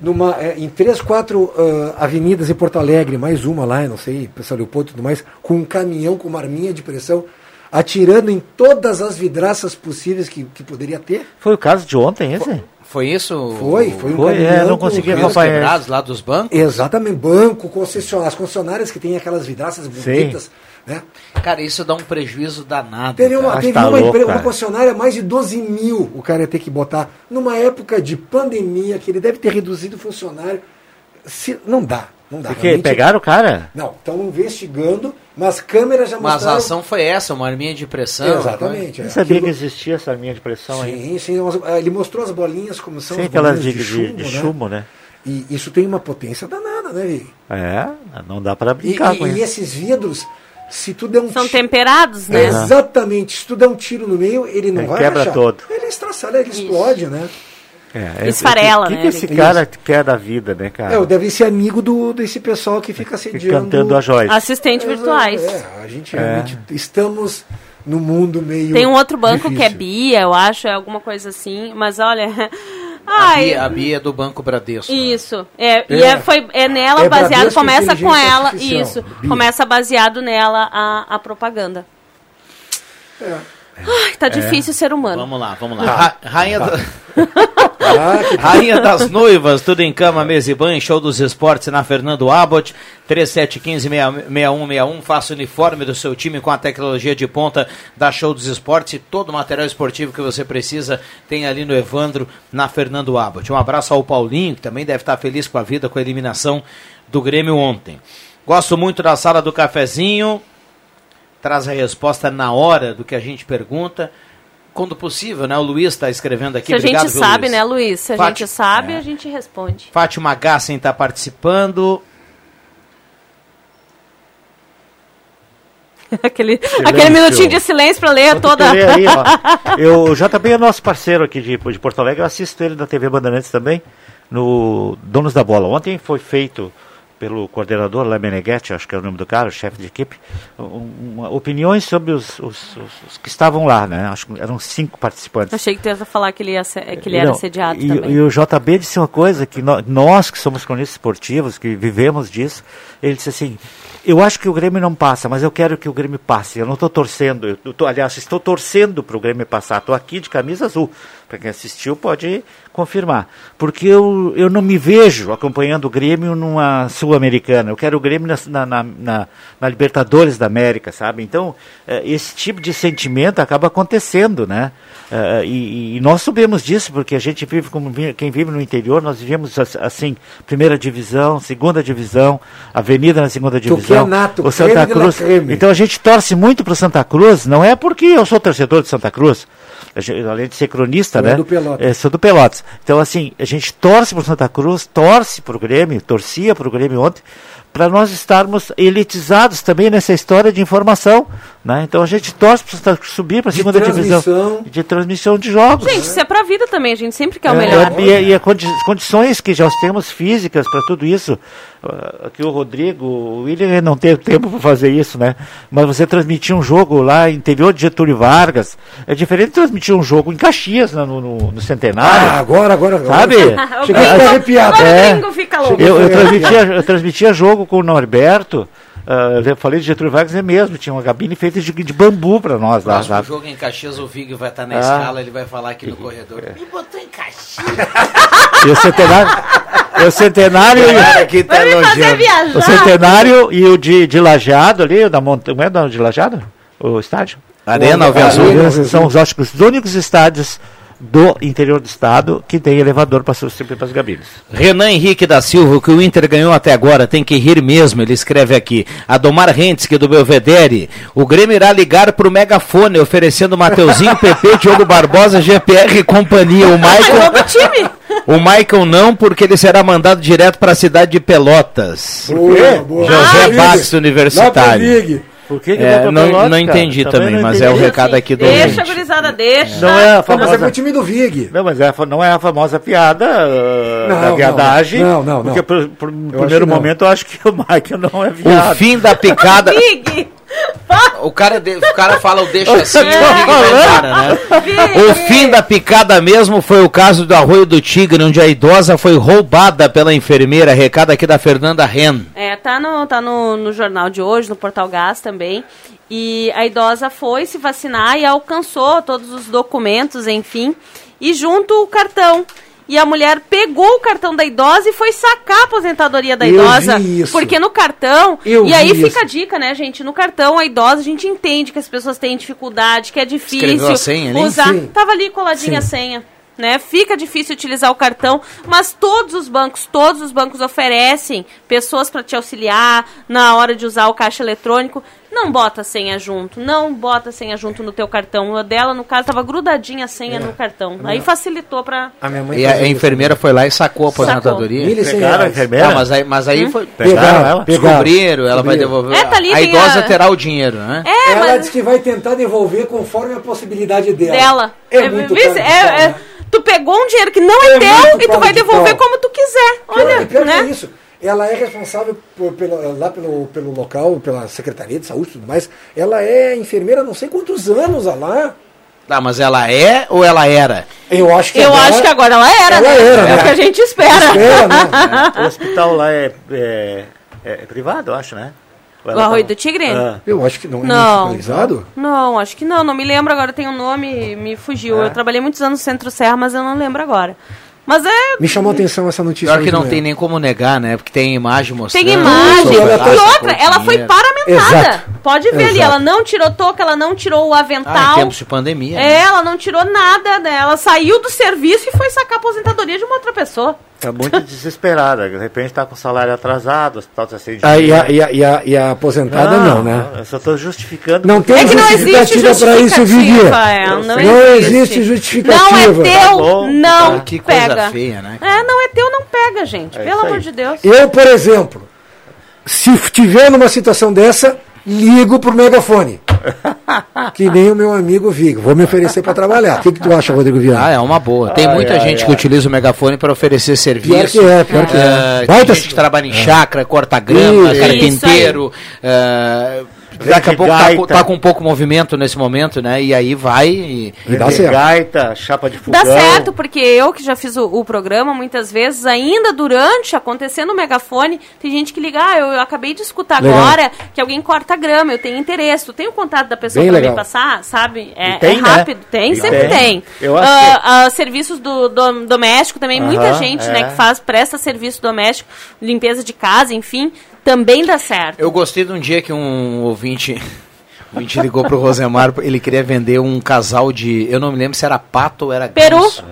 numa, eh, em três, quatro ah, avenidas em Porto Alegre, mais uma lá, não sei, pessoal Leopoldo e tudo mais, com um caminhão com uma arminha de pressão, atirando em todas as vidraças possíveis que, que poderia ter. Foi o caso de ontem, esse? Foi isso? Foi, foi um Foi, é, não com consegui vidros acompanhar. quebrados lá dos bancos? Exatamente, banco, concessionárias, as concessionárias que tem aquelas vidraças bonitas, né? Cara, isso dá um prejuízo danado. Teve uma, teve uma, empre- uma concessionária, mais de 12 mil o cara ia ter que botar. Numa época de pandemia, que ele deve ter reduzido o funcionário. Se, não dá, não dá. Porque pegaram o cara? Não, estão investigando, mas câmeras já Mas a mostraram... ação foi essa, uma arminha de pressão. Exatamente. Eu é. sabia Aquilo- que existia essa linha de pressão aí. Sim, sim. eh, Ele mostrou as bolinhas como são Sim, as aquelas de, de, de- chumbo, de né? chumbo, né? E isso tem uma potência danada, né? É, não dá para E, brincar e- com e isso. esses vidros, se tu der um São ti- temperados, né? Exatamente. Se tu der um tiro no meio, ele não Ele vai quebra rachar. todo. Ele estraçalha, ele explode, né? É, é- Esfarela, o que, né, que esse ele- cara quer da vida, né, cara? É, deve ser amigo do, desse pessoal que fica assediando. cantando a Joyce. Assistentes virtuais. É, a gente É. realmente estamos no mundo meio. Tem um outro banco que é difícil. Bia, eu acho, é alguma coisa assim. Mas olha. A Bia, a Bia é do Banco Bradesco. Isso. É, E É. é, foi, é nela É baseado, Bradesco começa com ela. Artificial, Isso. Bia. Começa baseado nela a, a propaganda. Ai, tá É. difícil ser humano. Vamos lá, vamos lá. Ra- rainha, da- Ah, Rainha das Noivas, tudo em cama, mesa e banho, show dos esportes na Fernando Abbott, 3715-6161, faça o uniforme do seu time com a tecnologia de ponta da Show dos Esportes e todo o material esportivo que você precisa tem ali no Evandro, na Fernando Abbott. Um abraço ao Paulinho, que também deve estar feliz com a vida, com a eliminação do Grêmio ontem. Gosto muito da sala do cafezinho, traz a resposta na hora do que a gente pergunta. Quando possível, né? O Luiz está escrevendo aqui. Se a gente Obrigado, sabe, Luiz? né, Luiz? Se a Fati- gente sabe, É. a gente responde. Fátima Gassen está participando. aquele, aquele minutinho de silêncio para ler toda. Querer aí, ó. Eu, o JB é nosso parceiro aqui de, de Porto Alegre, eu assisto ele na TV Bandeirantes também, no Donos da Bola. Ontem foi feito pelo coordenador lá Meneghetti, acho que é o nome do cara, o chefe de equipe, um- uma- opiniões sobre os, os- os- os que estavam lá, né? Acho que eram cinco participantes. Achei que tu ia falar que ele, ia ser- que ele era Não, assediado e, também. E o JB disse uma coisa que nó- nós, que somos cronistas esportivos, que vivemos disso, ele disse assim, eu acho que o Grêmio não passa, mas eu quero que o Grêmio passe. Eu não estou torcendo, eu tô, aliás, estou torcendo para o Grêmio passar. Estou aqui de camisa azul. Para quem assistiu pode confirmar. Porque eu, eu não me vejo acompanhando o Grêmio numa Sul-Americana. Eu quero o Grêmio na, na, na- na Libertadores da América, sabe? Então, eh, esse tipo de sentimento acaba acontecendo, né? Eh, e, e nós sabemos disso, porque a gente vive como quem vive no interior, nós vivemos as- assim, primeira divisão, segunda divisão, avenida na segunda divisão, nato, o Santa Cruz. Então a gente torce muito para Santa Cruz, não é porque eu sou torcedor de Santa Cruz, além de ser cronista, é né? do Pelotas. É, sou do Pelotas. Então, assim, a gente torce para Santa Cruz, torce para o Grêmio, torcia para o Grêmio ontem, para nós estarmos elitizados também nessa história de informação. Né? Então a gente torce para subir para a segunda divisão. De transmissão de jogos. Gente, isso é pra vida também, a gente sempre quer o É, melhor. E, e as condi- condições que já temos físicas para tudo isso. ah, Aqui o Rodrigo, o William não teve tempo para fazer isso, né? Mas você transmitir um jogo lá em interior de Getúlio Vargas é diferente de transmitir um jogo em Caxias, né, no, no, no Centenário. Ah, agora, agora. agora. Sabe? Cheguei a ficar arrepiado. Agora É. fica louco. Eu, eu transmitia, eu transmitia jogo com o Norberto ah, eu falei de Getúlio Vargas, é mesmo, tinha uma cabine feita de, de bambu para nós lá. Lá. jogo em Caxias, o Vig vai estar na Ah. escala, ele vai falar aqui no corredor. É. Me botou em Caxias. E o centenário, e o centenário e aqui tá o centenário e o de, de Lajeado ali, o da montanha, é da de Lajeado? O estádio? Arena O- Alves Azul. São os, acho os únicos estádios do interior do estado que tem elevador para substituir para as gabines. Renan Henrique da Silva, o que o Inter ganhou até agora, tem que rir mesmo, ele escreve aqui. Adomar Rentski, do Belvedere, o Grêmio irá ligar pro megafone, oferecendo Mateuzinho, PP, Diogo Barbosa, GPR e companhia. O Michael, o Michael não, porque ele será mandado direto para a cidade de Pelotas. Boa, boa. José Ah, Bax, universitário. Por que, que É, não, Pelotas, não entendi também, não mas é o entendi. recado aqui do Deixa, ouvinte. gurizada, deixa. Não é a Não, mas é famosa... pro time do Vig. Não, mas é a não é a famosa piada uh, Não, da não, viadagem. não, não, não. Porque por, por acho primeiro momento eu acho que o Michael não é O viado. fim da picada. Vig! O cara, de- o cara fala o deixa assim, o tô Vig vai falando. embora, né? O fim da picada mesmo foi o caso do Arroio do Tigre, onde a idosa foi roubada pela enfermeira. Recado aqui da Fernanda Ren. É, tá no, tá no, no jornal de hoje, no Portal Gás também. E a idosa foi se vacinar e alcançou todos os documentos, enfim, e junto o cartão. E a mulher pegou o cartão da idosa e foi sacar a aposentadoria da Eu idosa. vi isso. Porque no cartão. Eu e aí vi fica isso. a dica, né, gente? No cartão, a idosa, a gente entende que as pessoas têm dificuldade, que é difícil Escreveu a senha ali? usar. Sim. Tava ali coladinha a senha. Né? Fica difícil utilizar o cartão, mas todos os bancos, todos os bancos oferecem pessoas para te auxiliar na hora de usar o caixa eletrônico. Não bota a senha junto, não bota a senha junto no teu cartão. O dela, no caso, tava grudadinha a senha no cartão. Aí facilitou para A minha mãe E a, a enfermeira foi lá e sacou a Sacou. aposentadoria. Cem Pegaram a enfermeira? Ah, mas aí, mas aí foi. Pegaram Pegaram, ela? pegaram. Descobriram, ela vai devolver. É, tá ali, a idosa a- terá o dinheiro, né? É, Ela mas disse que vai tentar devolver conforme a possibilidade dela. dela. É, muito caro de É- é- né? tu pegou um dinheiro que não é, É teu muito e tu vai de devolver como tu quiser. Olha, pior que é né? isso. Ela é responsável por, pelo, lá pelo, pelo local, pela Secretaria de Saúde e tudo mais. Ela é enfermeira não sei quantos anos lá. Tá, mas ela é ou ela era? Eu acho que Eu agora- acho que agora ela era, Ela né? era, É né? o que a gente espera. Espera, né? O hospital lá é, é, é privado, eu acho, né? O Arroio tá- do Tigre? Ah. Eu acho que não é Não. municipalizado. Não, acho que não. Não me lembro agora. Tem um nome, me fugiu. É. Eu trabalhei muitos anos no Centro Serra, mas eu não lembro agora. Mas é. Me chamou a atenção essa notícia. Pior que não tem nem como negar, né? Porque tem imagem mostrando. Tem imagem. E outra, ela foi paramentada. Exato. Pode ver ali, Exato. ela não tirou touca, ela não tirou o Ah, em avental. tempos de pandemia. É, né? ela não tirou nada, né? Ela saiu do serviço e foi sacar a aposentadoria de uma outra pessoa. Tá muito desesperada. De repente tá com o salário atrasado, hospital está sem Ah, e, a, dinheiro. e, a, e, a, aposentada não, né? Eu só estou justificando. Não tem É não justificativa para isso, justificativa, é, não, Não existe. existe justificativa. Não é teu, Tá bom, não tá. Que coisa pega. feia, né? É, não é teu, não pega, gente. É Pelo amor de Deus. Eu, por exemplo, se tiver numa situação dessa, ligo pro megafone. que nem o meu amigo Vigo. Vou me oferecer para trabalhar. O que, que tu acha, Rodrigo Ah, Viana? é uma boa. Tem Ai, muita ai, gente ai. que utiliza o megafone para oferecer serviço. que é, pior que é. Ah, Vai tem gente que trabalha em chácara, corta grama, carpinteiro. ah, daqui a pouco tá, gaita. tá com pouco movimento nesse momento, né? E aí vai. e- E dá certo. gaita, chapa de fogão. Dá certo, porque eu que já fiz o, o programa muitas vezes, ainda durante, acontecendo o megafone, tem gente que liga, ah, eu, eu acabei de escutar Legal. agora que alguém corta grama, eu tenho interesse. Tu tem o contato da pessoa Bem pra legal. me passar, sabe? É, tem, é né? rápido. Tem, E sempre tem. tem. Eu acho Ah, ah, serviços do, do- doméstico também, muita Aham, gente, é. né, que faz, presta serviço doméstico, limpeza de casa, enfim, também dá certo. Eu gostei de um dia que um ouvinte. O ouvinte ligou pro Rosemar, ele queria vender um casal de. Eu não me lembro se era pato ou era Peru. ganso.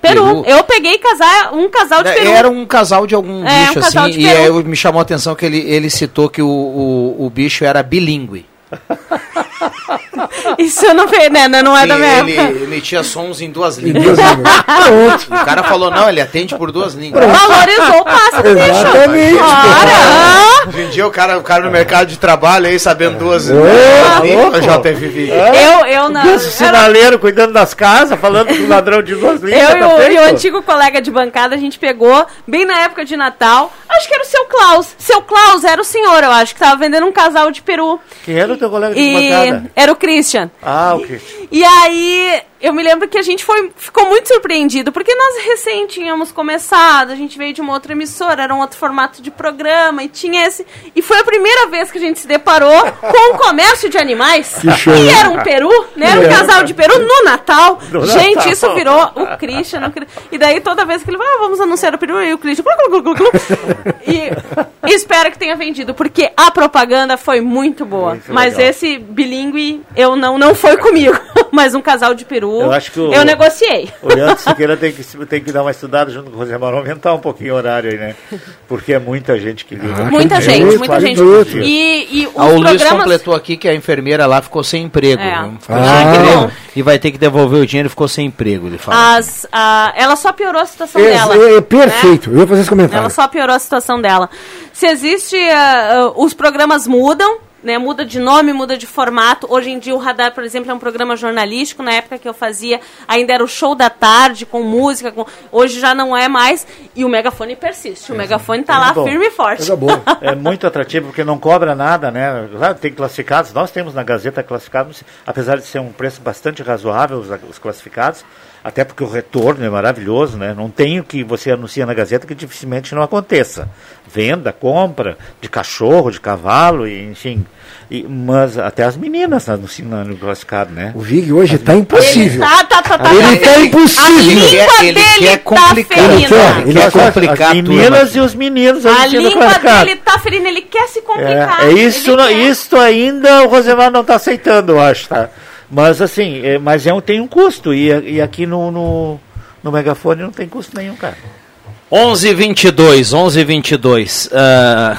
Peru. Peru. Eu peguei casar, um casal de peru. Era um casal de algum É, um bicho casal assim, e aí me chamou a atenção que ele, ele citou que o, o, o bicho era bilíngue. Isso eu não vi, né? Não é da minha ele época. emitia sons em duas Em línguas. duas línguas. Pronto. E o cara falou, não, ele atende por duas línguas. Valorizou o pássaro, bicho. Exatamente. Ora! Hoje em dia o cara, o cara no mercado de trabalho aí, sabendo duas Ô, línguas, louco. JFV. Eu, eu não. Esse sinaleiro cuidando das casas, falando com o ladrão de duas línguas. Eu e tá o, feito? e o antigo colega de bancada, a gente pegou, bem na época de Natal, acho que era o seu Klaus. Seu Klaus era o senhor, eu acho, que tava vendendo um casal de peru. Quem era o teu colega de E bancada? era o Christian. Ah, o Cristian. E aí eu me lembro que a gente foi, ficou muito surpreendido, porque nós recém tínhamos começado, a gente veio de uma outra emissora, era um outro formato de programa, e tinha esse. E foi a primeira vez que a gente se deparou com o comércio de animais. Que show, e era um peru, né? Era um É. casal de peru no Natal. No gente, Natal. isso virou o Christian. o E daí toda vez que ele vai, ah, vamos anunciar o peru, e o Christian. glu, glu, glu, glu. E espero que tenha vendido, porque a propaganda foi muito boa. Mas legal. esse bilíngue, eu não, não foi comigo. Mas um casal de peru, Eu acho que o- eu negociei. O Leandro Siqueira tem que, tem que dar uma estudada junto com o Rosemar, aumentar um pouquinho o horário aí, né? Porque é muita gente que liga. Muita gente, muita gente. E... E, e os Ah, o Luiz programas... completou aqui que a enfermeira lá ficou sem emprego. É. viu? Ficou Ah, sem que emprego e vai ter que devolver o dinheiro e ficou sem emprego, ele falou. As, a, ela só piorou a situação É, dela. é, é né? perfeito. Eu ia fazer esse comentário. Ela só piorou a situação dela. Se existe. ah, ah, os programas mudam, né? Muda de nome, muda de formato. Hoje em dia o Radar, por exemplo, é um programa jornalístico. Na época que eu fazia, ainda era o show da tarde, com música. Com... Hoje já não é mais. E o megafone persiste. O megafone tá lá Bom, firme e forte. É muito atrativo porque não cobra nada, né? Claro, tem classificados. Nós temos na Gazeta classificados, apesar de ser um preço bastante razoável os, os classificados, até porque o retorno é maravilhoso, né? Não tem o que você anuncia na Gazeta que dificilmente não aconteça. Venda, compra de cachorro, de cavalo, e, enfim. E, mas até as meninas anunciam no classificado, né? O Vig hoje está impossível. Tá, tá, tá, tá. Ele tá impossível. A língua Ele ele dele quer tá complicar. ferina. Ele quer, ele quer complicar as meninas e os meninos A língua dele tá ferina. Ele quer se É, complicar. é isso, Ele não- quer. isso ainda o Rosemar não está aceitando, eu acho, tá? Mas assim, é, mas é um, tem um custo, e, e aqui no, no, no megafone não tem custo nenhum, cara. 11 22 11 22 ah...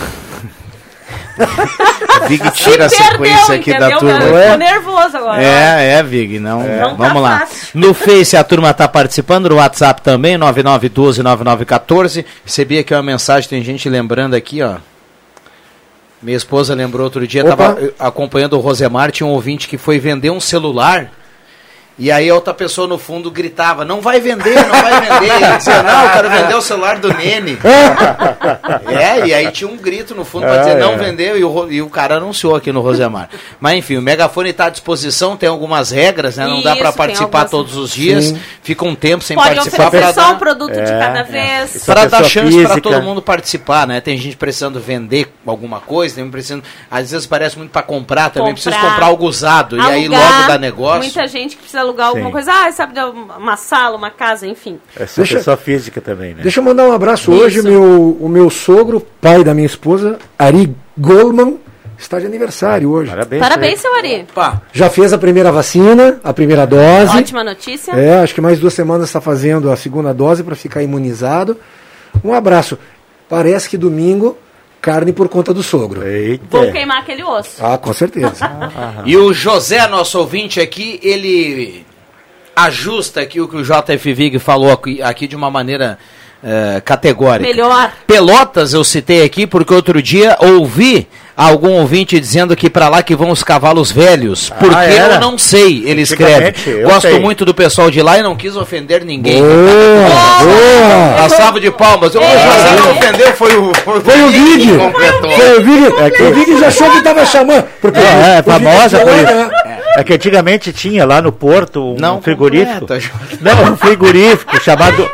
Vig tira a Se sequência perdeu, aqui da entendeu, turma. cara? Ficou nervoso agora. É, é, Vig, não. Não tá Vamos lá. fácil. No Face a turma está participando, no WhatsApp também, 99129914. Recebi aqui uma mensagem, tem gente lembrando aqui, ó. Minha esposa lembrou outro dia, Opa. estava acompanhando o Rosemar, tinha um ouvinte que foi vender um celular. E aí a outra pessoa no fundo gritava, não vai vender, não vai vender. E ele dizia, não, eu quero vender o celular do Nene. é, e aí tinha um grito no fundo para dizer, é. não vendeu, e o, e o cara anunciou aqui no Rosemar. Mas enfim, o megafone está à disposição, tem algumas regras, né? Não dá para participar algumas- todos os dias, Sim. fica um tempo sem Pode participar oferecer pra só dar- um produto de É, cada é. vez. Para dar chance para todo mundo participar, né? Tem gente precisando vender alguma coisa, tem gente precisando, às vezes parece muito para comprar, também Comprar. precisa comprar algo usado e aí Alugar, logo dá negócio. Muita gente que precisa alugar alguma Sim. coisa. Ah, sabe, de uma sala, uma casa, enfim. É só Deixa- pessoa física também, né? Deixa eu mandar um abraço Isso. hoje. Meu, o meu sogro, pai da minha esposa, Ari Goldman, está de aniversário hoje. Parabéns. Parabéns, seu Ari. Opa, Já fez a primeira vacina, a primeira dose. Ótima notícia. É, acho que mais duas semanas está fazendo a segunda dose para ficar imunizado. Um abraço. Parece que domingo, carne por conta do sogro. Eita. Vou queimar aquele osso. Ah, com certeza. E o José, nosso ouvinte aqui, ele ajusta aqui o que o JF Vig falou aqui, aqui de uma maneira eh, categórica. Melhor. Pelotas eu citei aqui porque outro dia ouvi algum ouvinte dizendo que para lá que vão os cavalos velhos. Porque era? eu não sei, ele escreve. Gosto sei. muito do pessoal de lá e não quis ofender ninguém. boa, boa. A salva de palmas. O José não ofendeu, foi o, foi Foi o Vig. que completou. Foi o Vig. O Vig já achou que estava chamando. Porque É, é famosa por isso. né? É que antigamente tinha lá no Porto um Não frigorífico. completa, Não, um frigorífico chamado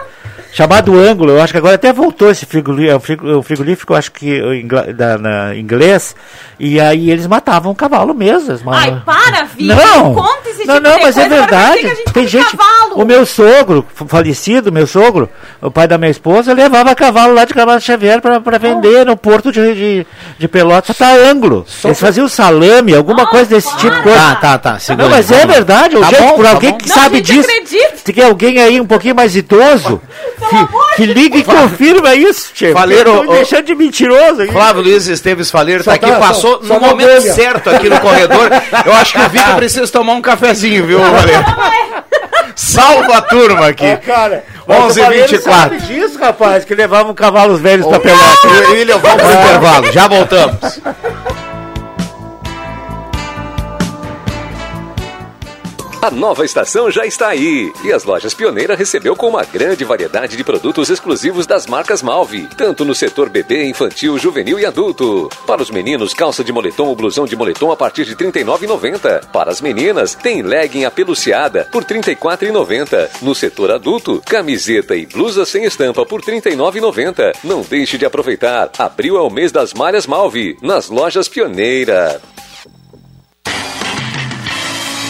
chamado ângulo. Eu acho que agora até voltou esse frigorífico, o frigorífico, eu acho que da, na inglês. E aí eles matavam o cavalo mesmo. Ai, para, Vicky. Não, Conta esse não, tipo não, de mas é coisa, vai verdade. que gente Tem gente. cavalo. O meu sogro, falecido, meu sogro, o pai da minha esposa, levava cavalo lá de Cavalo Xavier para vender no porto de, de, de Pelotas para ângulo. Eles faziam salame, alguma coisa desse tipo. Coisa. Tá, tá, tá. segura Não, mas é vamos lá. verdade, Tá gente, bom, por tá alguém bom. que Não, sabe disso. acredita. Se tem alguém aí um pouquinho mais idoso, que, que liga e confirma isso, tio. Faleiro, me deixando de mentiroso aqui. Flávio Luiz Esteves Faleiro Só está aqui, tá- passou só- só no uma momento bolha. certo aqui no corredor. Eu acho que o Vitor precisa tomar um cafezinho, viu, Faleiro? Salva a turma aqui. Cara, 11 mas o Faleiro 24. sabe disso, rapaz, que levavam cavalos velhos para Pelotas. William, vamos pro intervalo, já voltamos. A nova estação já está aí e as lojas Pioneira recebeu com uma grande variedade de produtos exclusivos das marcas Malve, tanto no setor bebê, infantil, juvenil e adulto. Para os meninos, calça de moletom ou blusão de moletom a partir de R$ 39,90. Para as meninas, tem legging apeluciada por R$ 34,90. No setor adulto, camiseta e blusa sem estampa por R$ 39,90. Não deixe de aproveitar. Abril é o mês das malhas Malve, nas lojas Pioneira.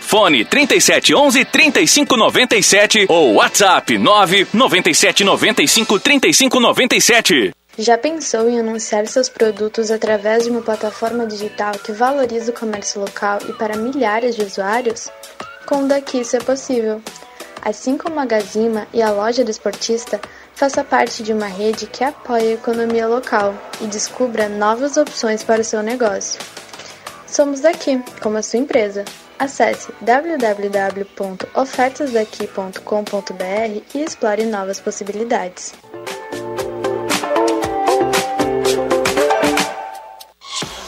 Fone 37 Fone 3711-3597 ou WhatsApp 9 9795 3597. Já pensou em anunciar seus produtos através de uma plataforma digital que valoriza o comércio local e para milhares de usuários? Com o Daqui isso é possível. Assim como a Gazima e a loja do esportista, faça parte de uma rede que apoia a economia local e descubra novas opções para o seu negócio. Somos daqui, como a sua empresa. Acesse www.ofertasdaqui.com.br e explore novas possibilidades.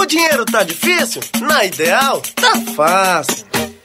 O dinheiro tá difícil? Na Ideal, tá fácil.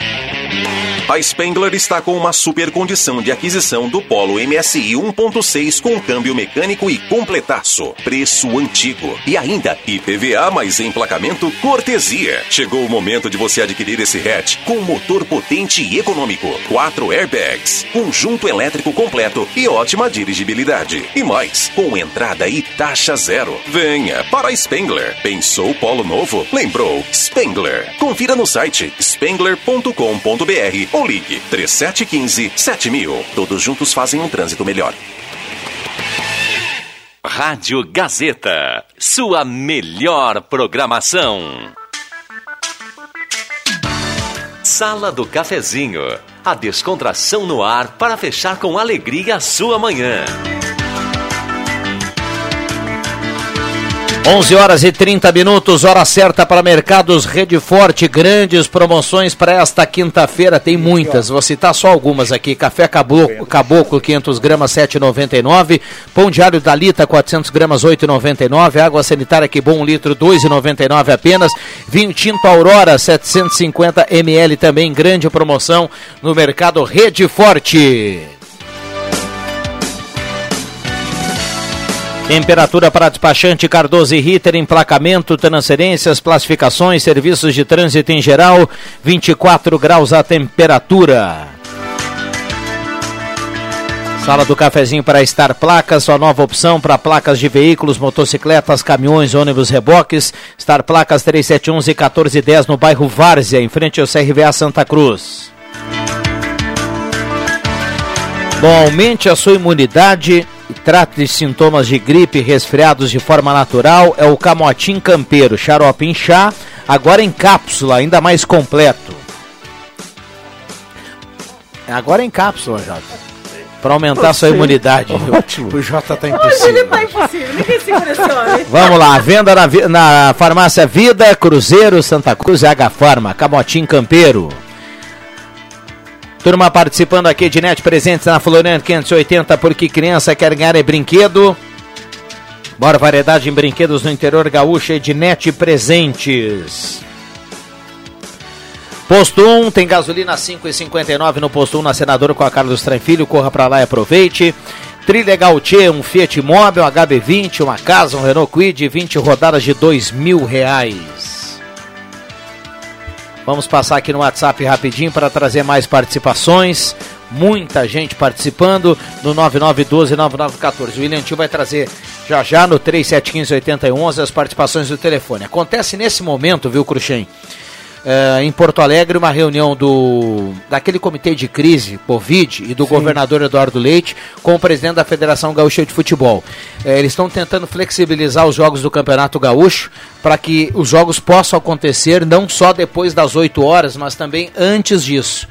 Yeah. A Spengler está com uma super condição de aquisição do Polo MSI 1.6 com câmbio mecânico e completaço. Preço antigo. E ainda IPVA mais emplacamento cortesia. Chegou o momento de você adquirir esse hatch com motor potente e econômico. Quatro airbags, conjunto elétrico completo e ótima dirigibilidade. E mais, com entrada e taxa zero. Venha para a Spengler. Pensou Polo novo? Lembrou? Spengler. Confira no site spengler.com.br ou ligue 3715 7000. Todos juntos fazem um trânsito melhor. Rádio Gazeta, sua melhor programação. Sala do Cafezinho, a descontração no ar para fechar com alegria a sua manhã. 11 horas e 30 minutos, hora certa para Mercados Rede Forte. Grandes promoções para esta quinta-feira, tem muitas. Vou citar só algumas aqui: café caboclo, caboclo 500 gramas 7,99, pão de alho Dalita 400 gramas 8,99, água sanitária que bom um litro 2,99 apenas, vinho tinto Aurora 750 ml também grande promoção no Mercado Rede Forte. Temperatura para despachante Cardoso e Ritter, emplacamento, transferências, classificações, serviços de trânsito em geral, 24 graus a temperatura. Sala do cafezinho para estar placas, sua nova opção para placas de veículos, motocicletas, caminhões, ônibus, reboques. Estar placas 3711 e 1410 no bairro Várzea, em frente ao CRVA Santa Cruz. Bom, aumente a sua imunidade trate de sintomas de gripe e resfriados de forma natural. É o Camotim Campeiro, xarope em chá, agora em cápsula, ainda mais completo. Agora em cápsula, Jota. Para aumentar a sua imunidade. Ótimo. O Jota tá Hoje impossível. ele tá impossível. Ninguém segura esse homem. Vamos lá, venda na, na farmácia Vida, Cruzeiro, Santa Cruz e H Farma, Camotim Campeiro. Turma participando aqui de Net Presentes na Floriano 580, porque criança quer ganhar é brinquedo. Bora variedade em brinquedos no interior gaúcho e de Net Presentes. Posto 1 tem gasolina 5,59 no posto 1 na Senador com a Carlos Tranfilho. Corra pra lá e aproveite. Trilha Gautier, um Fiat Mobi, um HB20, uma casa, um Renault Kwid, 20 rodadas de dois mil reais. Vamos passar aqui no WhatsApp rapidinho para trazer mais participações. Muita gente participando no 9912-9914. O William Tio vai trazer já já no 3715-8011 as participações do telefone. Acontece nesse momento, viu, Cruxem? eh, em Porto Alegre uma reunião do daquele comitê de crise Covid e do governador Eduardo Leite com o presidente da Federação Gaúcha de Futebol. Eh, eles estão tentando flexibilizar os jogos do Campeonato Gaúcho para que os jogos possam acontecer não só depois das 8 horas, mas também antes disso.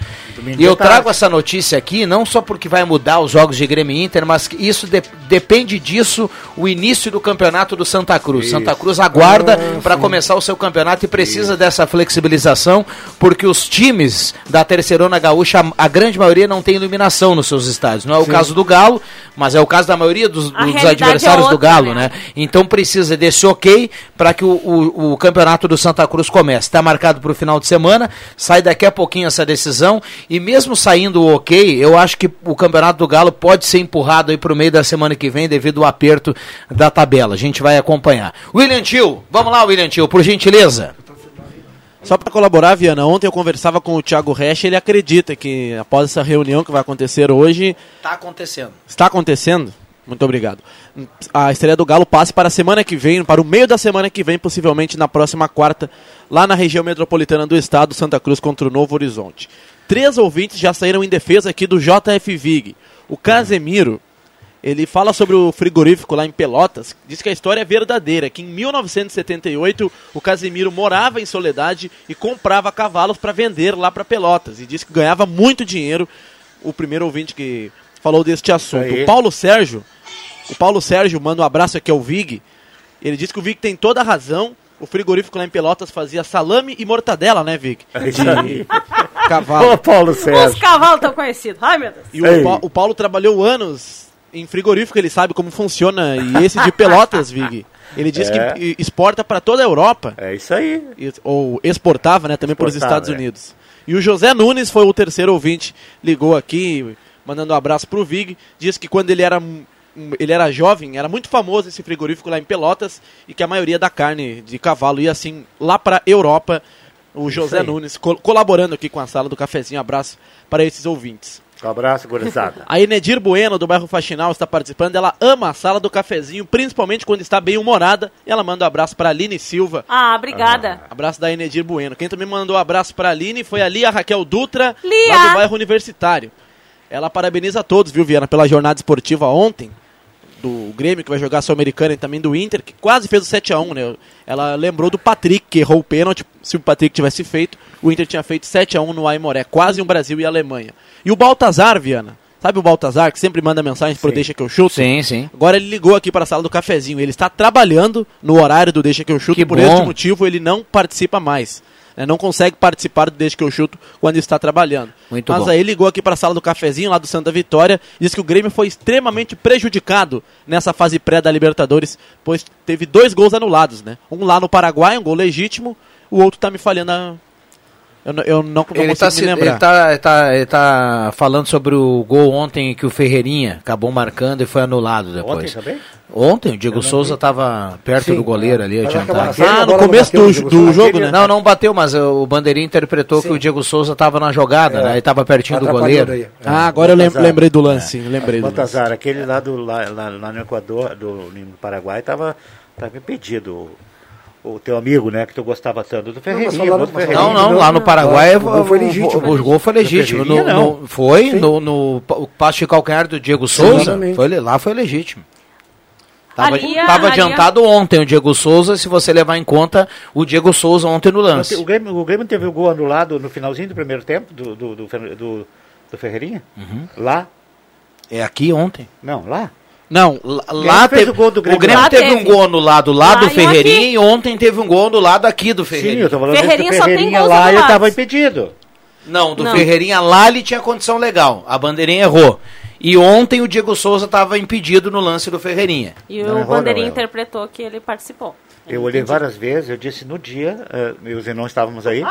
E eu trago essa notícia aqui não só porque vai mudar os jogos de Grêmio e Inter, mas que isso de- depende disso o início do campeonato do Santa Cruz. Isso. Santa Cruz aguarda Ah, para começar o seu campeonato e precisa dessa flexibilização, porque os times da Terceirona Gaúcha, a, a grande maioria não tem iluminação nos seus estádios. Não é o Sim. caso do Galo, mas é o caso da maioria dos, dos realidade adversários é do outra, Galo, né? né? Então precisa desse ok para que o, o, o campeonato do Santa Cruz comece. Está marcado para o final de semana, sai daqui a pouquinho essa decisão e mesmo saindo o ok, eu acho que o campeonato do Galo pode ser empurrado aí para o meio da semana que vem devido ao aperto da tabela. A gente vai acompanhar. William Tio, vamos lá, William Tio, por gentileza. Só para colaborar, Viana, ontem eu conversava com o Thiago Resch, ele acredita que após essa reunião que vai acontecer hoje, Está acontecendo. está acontecendo. Muito obrigado. A estreia do Galo passe para a semana que vem, para o meio da semana que vem, possivelmente na próxima quarta, lá na região metropolitana do estado, Santa Cruz contra o Novo Horizonte. Três ouvintes já saíram em defesa aqui do JF Vig. O Casemiro, ele fala sobre o frigorífico lá em Pelotas, diz que a história é verdadeira, que em 1978 o Casemiro morava em Soledade e comprava cavalos para vender lá para Pelotas e diz que ganhava muito dinheiro. O primeiro ouvinte que falou deste assunto. O Paulo Sérgio, o Paulo Sérgio manda um abraço aqui ao Vig. Ele diz que o Vig tem toda a razão. O frigorífico lá em Pelotas fazia salame e mortadela, né, Vig? É aí. Cavalo. Ô, Paulo Os Sérgio. cavalos tão conhecidos. Ai, meu Deus. E o, Pa- o Paulo trabalhou anos em frigorífico, ele sabe como funciona. E esse de Pelotas, Vig, ele diz É. que exporta para toda a Europa. É isso aí. E- Ou exportava, né, também para os Estados é. Unidos. E o José Nunes foi o terceiro ouvinte, ligou aqui, mandando um abraço pro Vig, diz que quando ele era ele era jovem, era muito famoso esse frigorífico lá em Pelotas e que a maioria da carne de cavalo ia assim lá para Europa. O José. Nunes col- colaborando aqui com a sala do cafezinho. Abraço para esses ouvintes. Um abraço, gurizada. A Enedir Bueno, do bairro Faxinal, está participando. Ela ama a sala do cafezinho, principalmente quando está bem humorada. E ela manda um abraço para a Aline Silva. Ah, obrigada. Abraço da Enedir Bueno. Quem também mandou um abraço para a Aline foi a Lia Raquel Dutra, Lia! lá do bairro Universitário. Ela parabeniza a todos, viu, Viana, pela jornada esportiva ontem. Do Grêmio, que vai jogar a Sul-Americana, e também do Inter, que quase fez o 7x1, né? Ela lembrou do Patrick, que errou o pênalti. Se o Patrick tivesse feito, o Inter tinha feito 7x1 no Aimoré. Quase um Brasil e Alemanha. E o Baltazar, Viana, Sabe o Baltazar, que sempre manda mensagem pro Deixa que eu chuto? Sim, sim. Agora ele ligou aqui para a sala do cafezinho. Ele está trabalhando no horário do Deixa que eu chuto Que e por bom. este motivo ele não participa mais. Né? Não consegue participar do Deixa que eu chuto quando está trabalhando. Muito Mas bom. aí ligou aqui para a sala do cafezinho lá do Santa Vitória e disse que o Grêmio foi extremamente prejudicado nessa fase pré da Libertadores, pois teve dois gols anulados, né? Um lá no Paraguai, um gol legítimo, o outro tá me falhando a... Eu, não- eu não, não Ele consigo está me lembrar. ele tá, ele tá- ele tá falando sobre o gol ontem que o Ferreirinha acabou marcando e foi anulado depois. Ontem também? Ontem, o Diego Souza estava perto Sim, do goleiro ali, adiantado. Ah, no começo do- do jogo, né? Não, não bateu, mas o Bandeirinha interpretou que o Diego Souza estava na jogada, né? Ele estava pertinho do goleiro. daí. Ah, agora eu lem- Baltazar. lembrei do lance, sim, lembrei do lance. Aquele lá, do, lá, lá, lá no Equador, do, no Paraguai, estava tava impedido. O, o teu amigo, né, que tu gostava tanto do Ferreirinha. mas Ferreirinha. Não, não, lá no Paraguai O gol foi legítimo. O, o gol foi legítimo. No- não. no- foi Sim. no, no pa- o passe de calcanhar do Diego Souza. Foi, lá foi legítimo. Tava, Ali a- tava ali a- adiantado ontem o Diego Souza, se você levar em conta o Diego Souza ontem no O lance. Grêmio, o Grêmio teve o gol anulado no finalzinho do primeiro tempo do, do, do, do- do Ferreirinha? Uhum. Lá? É aqui ontem. Não, lá. Não, Lá, Grêmio lá teve, o gol do Grêmio o Grêmio lá. teve, um gol anulado lá, Lá do Ferreirinha e ontem teve um gol anulado aqui do Sim, Ferreirinha. eu tô falando Ferreirinha Ferreirinha lá ele estava impedido. Não, do Não. Ferreirinha lá ele tinha condição legal. A bandeirinha errou. E ontem o Diego Souza estava impedido no lance do Ferreirinha. E Não o errou, Bandeirinha não, interpretou que ele participou. Eu olhei várias vezes, eu disse no dia, uh, eu e não estávamos aí,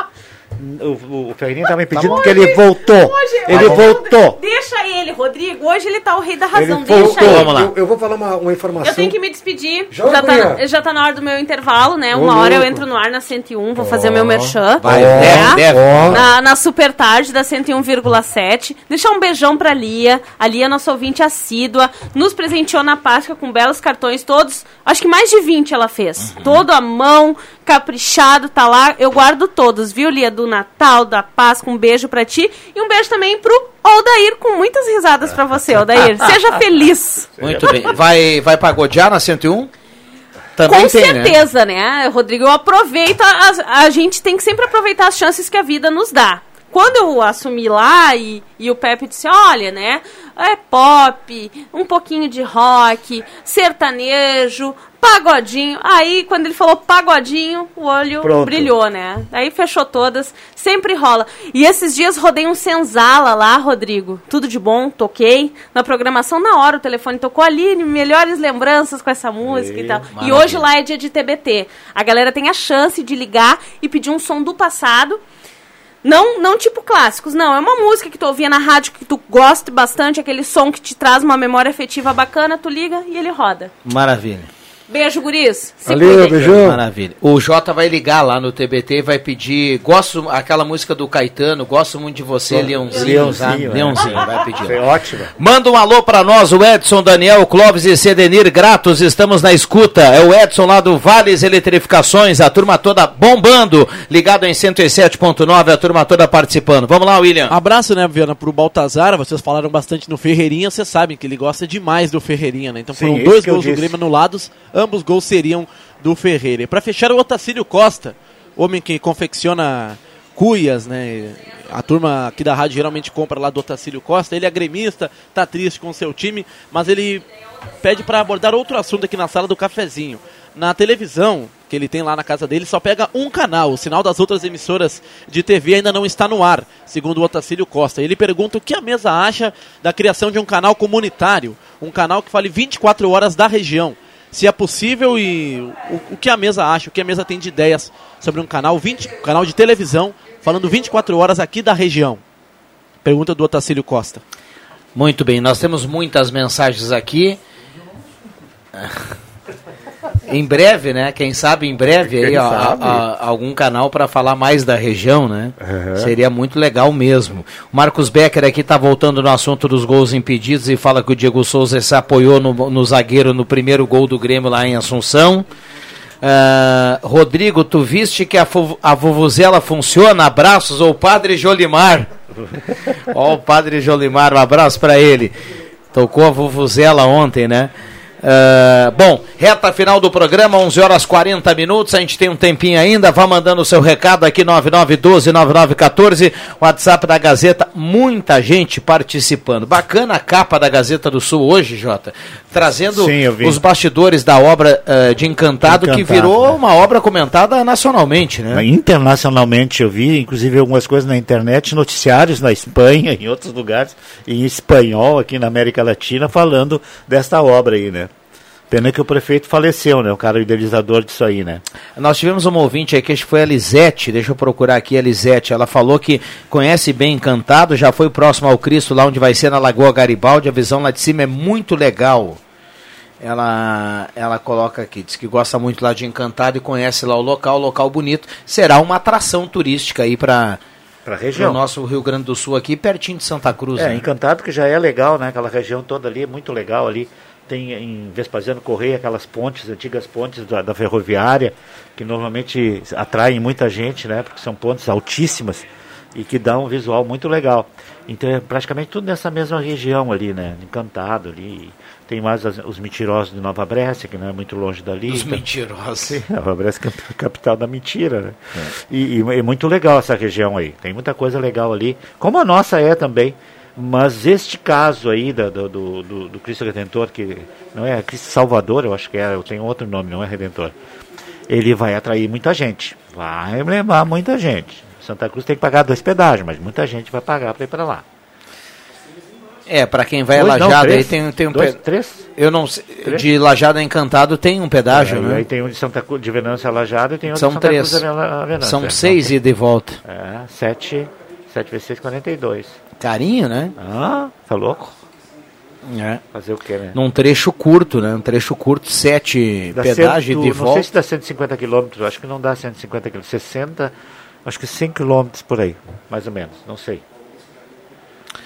o, o, o Ferreirinha estava impedido porque ele voltou. Hoje, ele olha, voltou. Deixa ele, Rodrigo. Hoje ele tá o rei da razão. Ele Deixa voltou. ele. Vamos lá. Eu, eu vou falar uma, uma informação. Eu tenho que me despedir. Joga, Já tá, já tá na hora do meu intervalo, né? Ô, Uma hora eu entro no ar na 101, vou fazer o meu merchan. Vai, né? deve. Na, na super tarde da 101,7. Deixar um beijão pra Lia. A Lia, nossa ouvinte assídua. Nos presenteou na Páscoa com belos cartões todos. Acho que mais de 20 ela fez. Todo à mão, caprichado, tá lá. Eu guardo todos, viu, Lia? Do Natal, da Páscoa. Um beijo pra ti. E um beijo também pro Odair, com muitas risadas pra você, Odair. Seja feliz. Muito bem. Vai, vai pagodear na 101? Também Com tem, né? certeza, né? Rodrigo? Eu aproveito, a, a gente tem que sempre aproveitar as chances que a vida nos dá. Quando eu assumi lá e, e o Pepe disse, olha, né? É pop, um pouquinho de rock, sertanejo, pagodinho. Aí, quando ele falou pagodinho, o olho Pronto. brilhou, né? Aí fechou todas, sempre rola. E esses dias rodei um senzala lá, Rodrigo. Tudo de bom, toquei. Na programação, na hora, o telefone tocou ali, melhores lembranças com essa música e, tal. E maravilha. hoje lá é dia de TBT. A galera tem a chance de ligar e pedir um som do passado. Não, não tipo clássicos, não. É uma música que tu ouvia na rádio que tu gosta bastante, aquele som que te traz uma memória afetiva bacana, tu liga e ele roda. Maravilha. Beijo, guris. Se Valeu, cuidem. beijão. Maravilha. O Jota vai ligar lá no TBT e vai pedir. Gosto aquela música do Caetano, gosto muito de você, Leãozinho. Leãozinho, é. Leãozinho, vai pedir. Foi ótimo. Manda um alô pra nós, o Edson, Daniel, Clóvis e Cedenir, gratos, estamos na escuta. É o Edson lá do Vales Eletrificações, a turma toda bombando, ligado em 107.9, a turma toda participando. Vamos lá, William. Abraço, né, Viana, pro Baltazar. Vocês falaram bastante no Ferreirinha, vocês sabem que ele gosta demais do Ferreirinha, né? Então Sim, foram dois gols do. Grêmio anulados, ambos gols seriam do Ferreira. Pra fechar, o Otacílio Costa, homem que confecciona cuias, né? A turma aqui da rádio geralmente compra lá do Otacílio Costa. Ele é gremista, tá triste com o seu time, mas ele pede para abordar outro assunto aqui na sala do cafezinho. Na televisão que ele tem lá na casa dele, só pega um canal. O sinal das outras emissoras de TV ainda não está no ar, segundo o Otacílio Costa. Ele pergunta o que a mesa acha da criação de um canal comunitário, um canal que fale 24 horas da região. Se é possível e o, o que a mesa acha, o que a mesa tem de ideias sobre um canal, 20, canal de televisão falando 24 horas aqui da região. Pergunta do Otacílio Costa. Muito bem, nós temos muitas mensagens aqui. Em breve, né? Quem sabe em breve aí, ó, a- a- algum canal para falar mais da região, né? Uhum. Seria muito legal mesmo. O Marcos Becker aqui tá voltando no assunto dos gols impedidos e fala que o Diego Souza se apoiou no, no zagueiro no primeiro gol do Grêmio lá em Assunção. Ah, Rodrigo, tu viste que a, a Vuvuzela funciona? Abraços ao Padre Jolimar. Ó, o Padre Jolimar, um abraço para ele. Tocou a Vuvuzela ontem, né? Uh, bom, reta final do programa, 11 horas 40 minutos. A gente tem um tempinho ainda. Vá mandando o seu recado aqui, 9912-9914, WhatsApp da Gazeta. Muita gente participando. Bacana a capa da Gazeta do Sul hoje, Jota. Trazendo Sim, os bastidores da obra uh, de Encantado, que Encantado, virou né? uma obra comentada nacionalmente, né? Internacionalmente eu vi, inclusive algumas coisas na internet, noticiários na Espanha, em outros lugares, em espanhol aqui na América Latina, falando desta obra aí, né? Pena que o prefeito faleceu, né? O cara idealizador disso aí, né? Nós tivemos uma ouvinte aqui, acho que foi a Lisete, deixa eu procurar aqui a Lisete. Ela falou que conhece bem Encantado, já foi próximo ao Cristo, lá onde vai ser na Lagoa Garibaldi. A visão lá de cima é muito legal. Ela, ela coloca aqui, diz que gosta muito lá de Encantado e conhece lá o local, local bonito. Será uma atração turística aí para Pra região. o nosso Rio Grande do Sul aqui, pertinho de Santa Cruz. É, né? Encantado que já é legal, né? Aquela região toda ali é muito legal ali. Tem em Vespasiano Correia aquelas pontes, antigas pontes da, da ferroviária, que normalmente atraem muita gente, né? Porque são pontes altíssimas e que dão um visual muito legal. Então é praticamente tudo nessa mesma região ali, né? Encantado ali. Tem mais as- os mentirosos de Nova Brécia, que não é muito longe dali. Os Então- mentirosos. Sim, Nova Brécia é cap- capital da mentira, né? E, e é muito legal essa região aí. Tem muita coisa legal ali, como a nossa é também. Mas este caso aí da- do, do, do, Cristo Redentor, que não é Cristo Salvador, eu acho que é, eu tenho outro nome, não é Redentor. Ele vai atrair muita gente, vai levar muita gente. Santa Cruz tem que pagar dois pedágios, mas muita gente vai pagar para ir para lá. É, para quem vai a Dois, não, aí tem, tem um Dois, três? Eu não sei. Três? De Lajado a Encantado tem um pedágio, É, né? Aí tem um de Santa Cruz, de Venâncio a Lajado e tem outro São de Santa três. Cruz a Venâncio. São É, seis e volta. É, 7, 7 vezes 6, 42. Carinho, né? Ah, tá louco? É. Fazer o quê, né? Num trecho curto, né? Um trecho curto, sete Dá pedágio cento- de Não sei volta. se dá 150 quilômetros, acho que não dá 150 quilômetros. 60, acho que 100 quilômetros por aí, mais ou menos, não sei.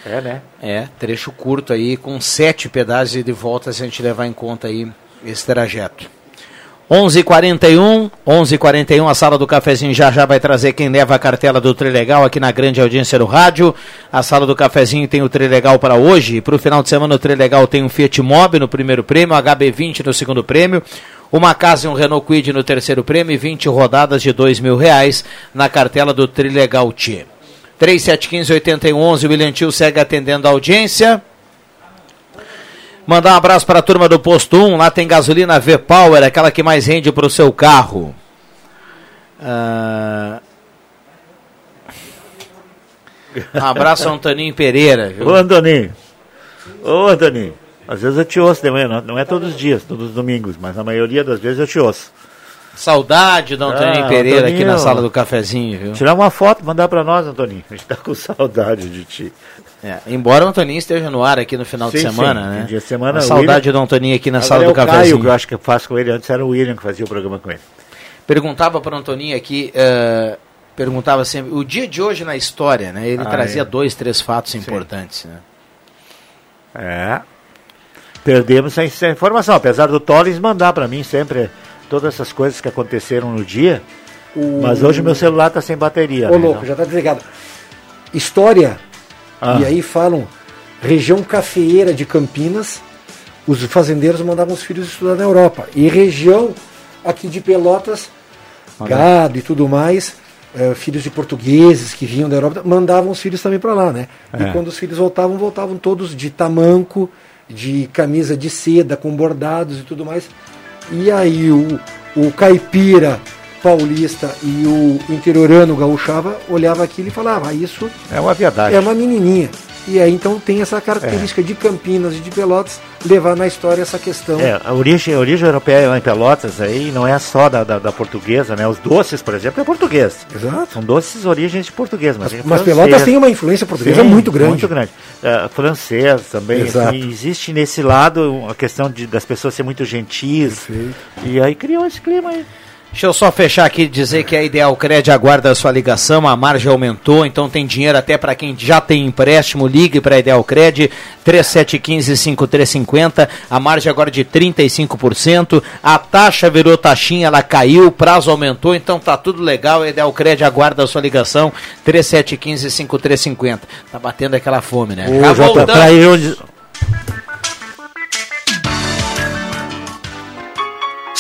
É, né? É, trecho curto aí, com sete pedágios de volta, se a gente levar em conta aí esse trajeto. 11:41, 11:41, a sala do cafezinho já já vai trazer quem leva a cartela do Trilegal aqui na grande audiência do rádio. A sala do cafezinho tem o Trilegal para hoje, para o final de semana o Trilegal tem um Fiat Mobi no primeiro prêmio, HB20 no segundo prêmio. Uma casa e um Renault Kwid no terceiro prêmio e 20 rodadas de dois mil reais na cartela do Trilegal T. 3715-8111, o William Tio segue atendendo a audiência. Mandar um abraço para a turma do Posto 1, lá tem gasolina V-Power, aquela que mais rende para o seu carro. Ah, Um abraço ao Antoninho Pereira. Viu? Ô, Antoninho. Ô, Antoninho. Às vezes eu te ouço de manhã, não, é todos os dias, todos os domingos, mas na maioria das vezes eu te ouço. Saudade do Antoninho Ah, Pereira aqui na Antoninho. sala do cafezinho, viu? Tirar uma foto, mandar pra nós, Antoninho. A gente tá com saudade de ti. É, embora o Antoninho esteja no ar aqui no final de Sim, semana, sim. né? Dia de semana, Uma o saudade William- do Antoninho aqui na Agora sala é do o Caio, cafezinho. que eu acho que eu faço com ele. Antes era o William que fazia o programa com ele. Perguntava para o Antoninho aqui, eh, perguntava sempre, o dia de hoje na história, né? Ele Ah, trazia é. dois, três fatos importantes, né? É. Perdemos essa informação, apesar do Tollins mandar pra mim sempre todas essas coisas que aconteceram no dia. Mas hoje meu celular tá sem bateria. Ô né? louco, já tá desligado. História. Ah. E aí falam, região cafeeira de Campinas, os fazendeiros mandavam os filhos estudar na Europa. E região aqui de Pelotas, gado e tudo mais, eh, filhos de portugueses que vinham da Europa, mandavam os filhos também para lá, né? É. E quando os filhos voltavam, voltavam todos de tamanco, de camisa de seda, com bordados e tudo mais. E aí o, o caipira paulista e o interiorano gaúchava olhava aquilo e falava, ah, isso É uma verdade. é uma menininha. E aí então tem essa característica de Campinas e de Pelotas levar na história essa questão. É, a origem, a origem europeia lá em Pelotas aí não é só da, da, da portuguesa, né? Os doces, por exemplo, é português. Exato. São doces origens de português, mas, Mas Pelotas tem uma influência portuguesa muito grande. Muito grande. É, francês também. Exato. E existe nesse lado a questão de, das pessoas serem muito gentis. E aí criou esse clima aí. Deixa eu só fechar aqui e dizer que a Ideal Cred aguarda a sua ligação, a margem aumentou, então tem dinheiro até para quem já tem empréstimo, ligue para a Ideal Cred, 3715-5350, a margem agora de 35%, a taxa virou taxinha, ela caiu, o prazo aumentou, então tá tudo legal, a Ideal Cred aguarda a sua ligação, 3715-5350. Tá batendo aquela fome, né? Ô, voltamos. pra ir onde-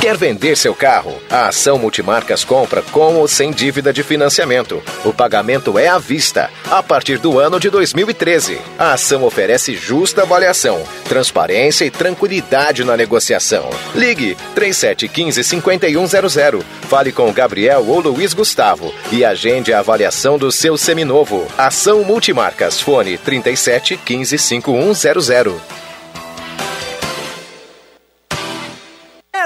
Quer vender seu carro? A Ação Multimarcas compra com ou sem dívida de financiamento. O pagamento é à vista, a partir do ano de 2013. A ação oferece justa avaliação, transparência e tranquilidade na negociação. Ligue 3715-5100. Fale com Gabriel ou Luiz Gustavo e agende a avaliação do seu seminovo. Ação Multimarcas. Fone 37 15 5100.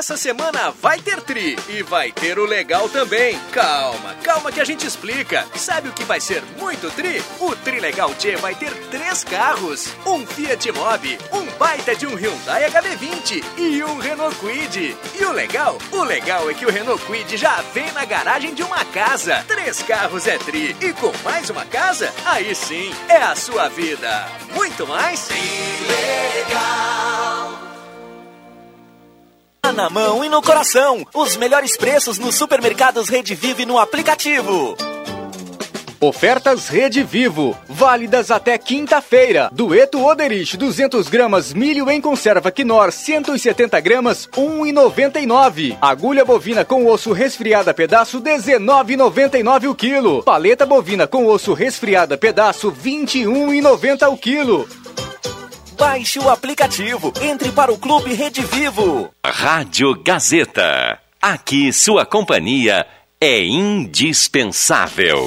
Essa semana vai ter Tri e vai ter o legal também. Calma, calma que a gente explica. Sabe o que vai ser muito Tri? O Tri Legal T vai ter três carros: um Fiat Mobi, um baita de um Hyundai HB20 e um Renault Kwid. E o legal? O legal é que o Renault Kwid já vem na garagem de uma casa. Três carros é Tri e com mais uma casa, aí sim é a sua vida. Muito mais? Sim, legal. Na mão e no coração. Os melhores preços nos supermercados Rede Vive no aplicativo. Ofertas Rede Vivo, válidas até quinta-feira. Dueto Oderich, 200 gramas, milho em conserva Quinor, 170 gramas, 1,99. Agulha bovina com osso resfriada pedaço, 19,99 o quilo. Paleta bovina com osso resfriada pedaço, 21,90 o quilo. Baixe o aplicativo, entre para o Clube Rede Vivo. Rádio Gazeta. Aqui sua companhia é indispensável.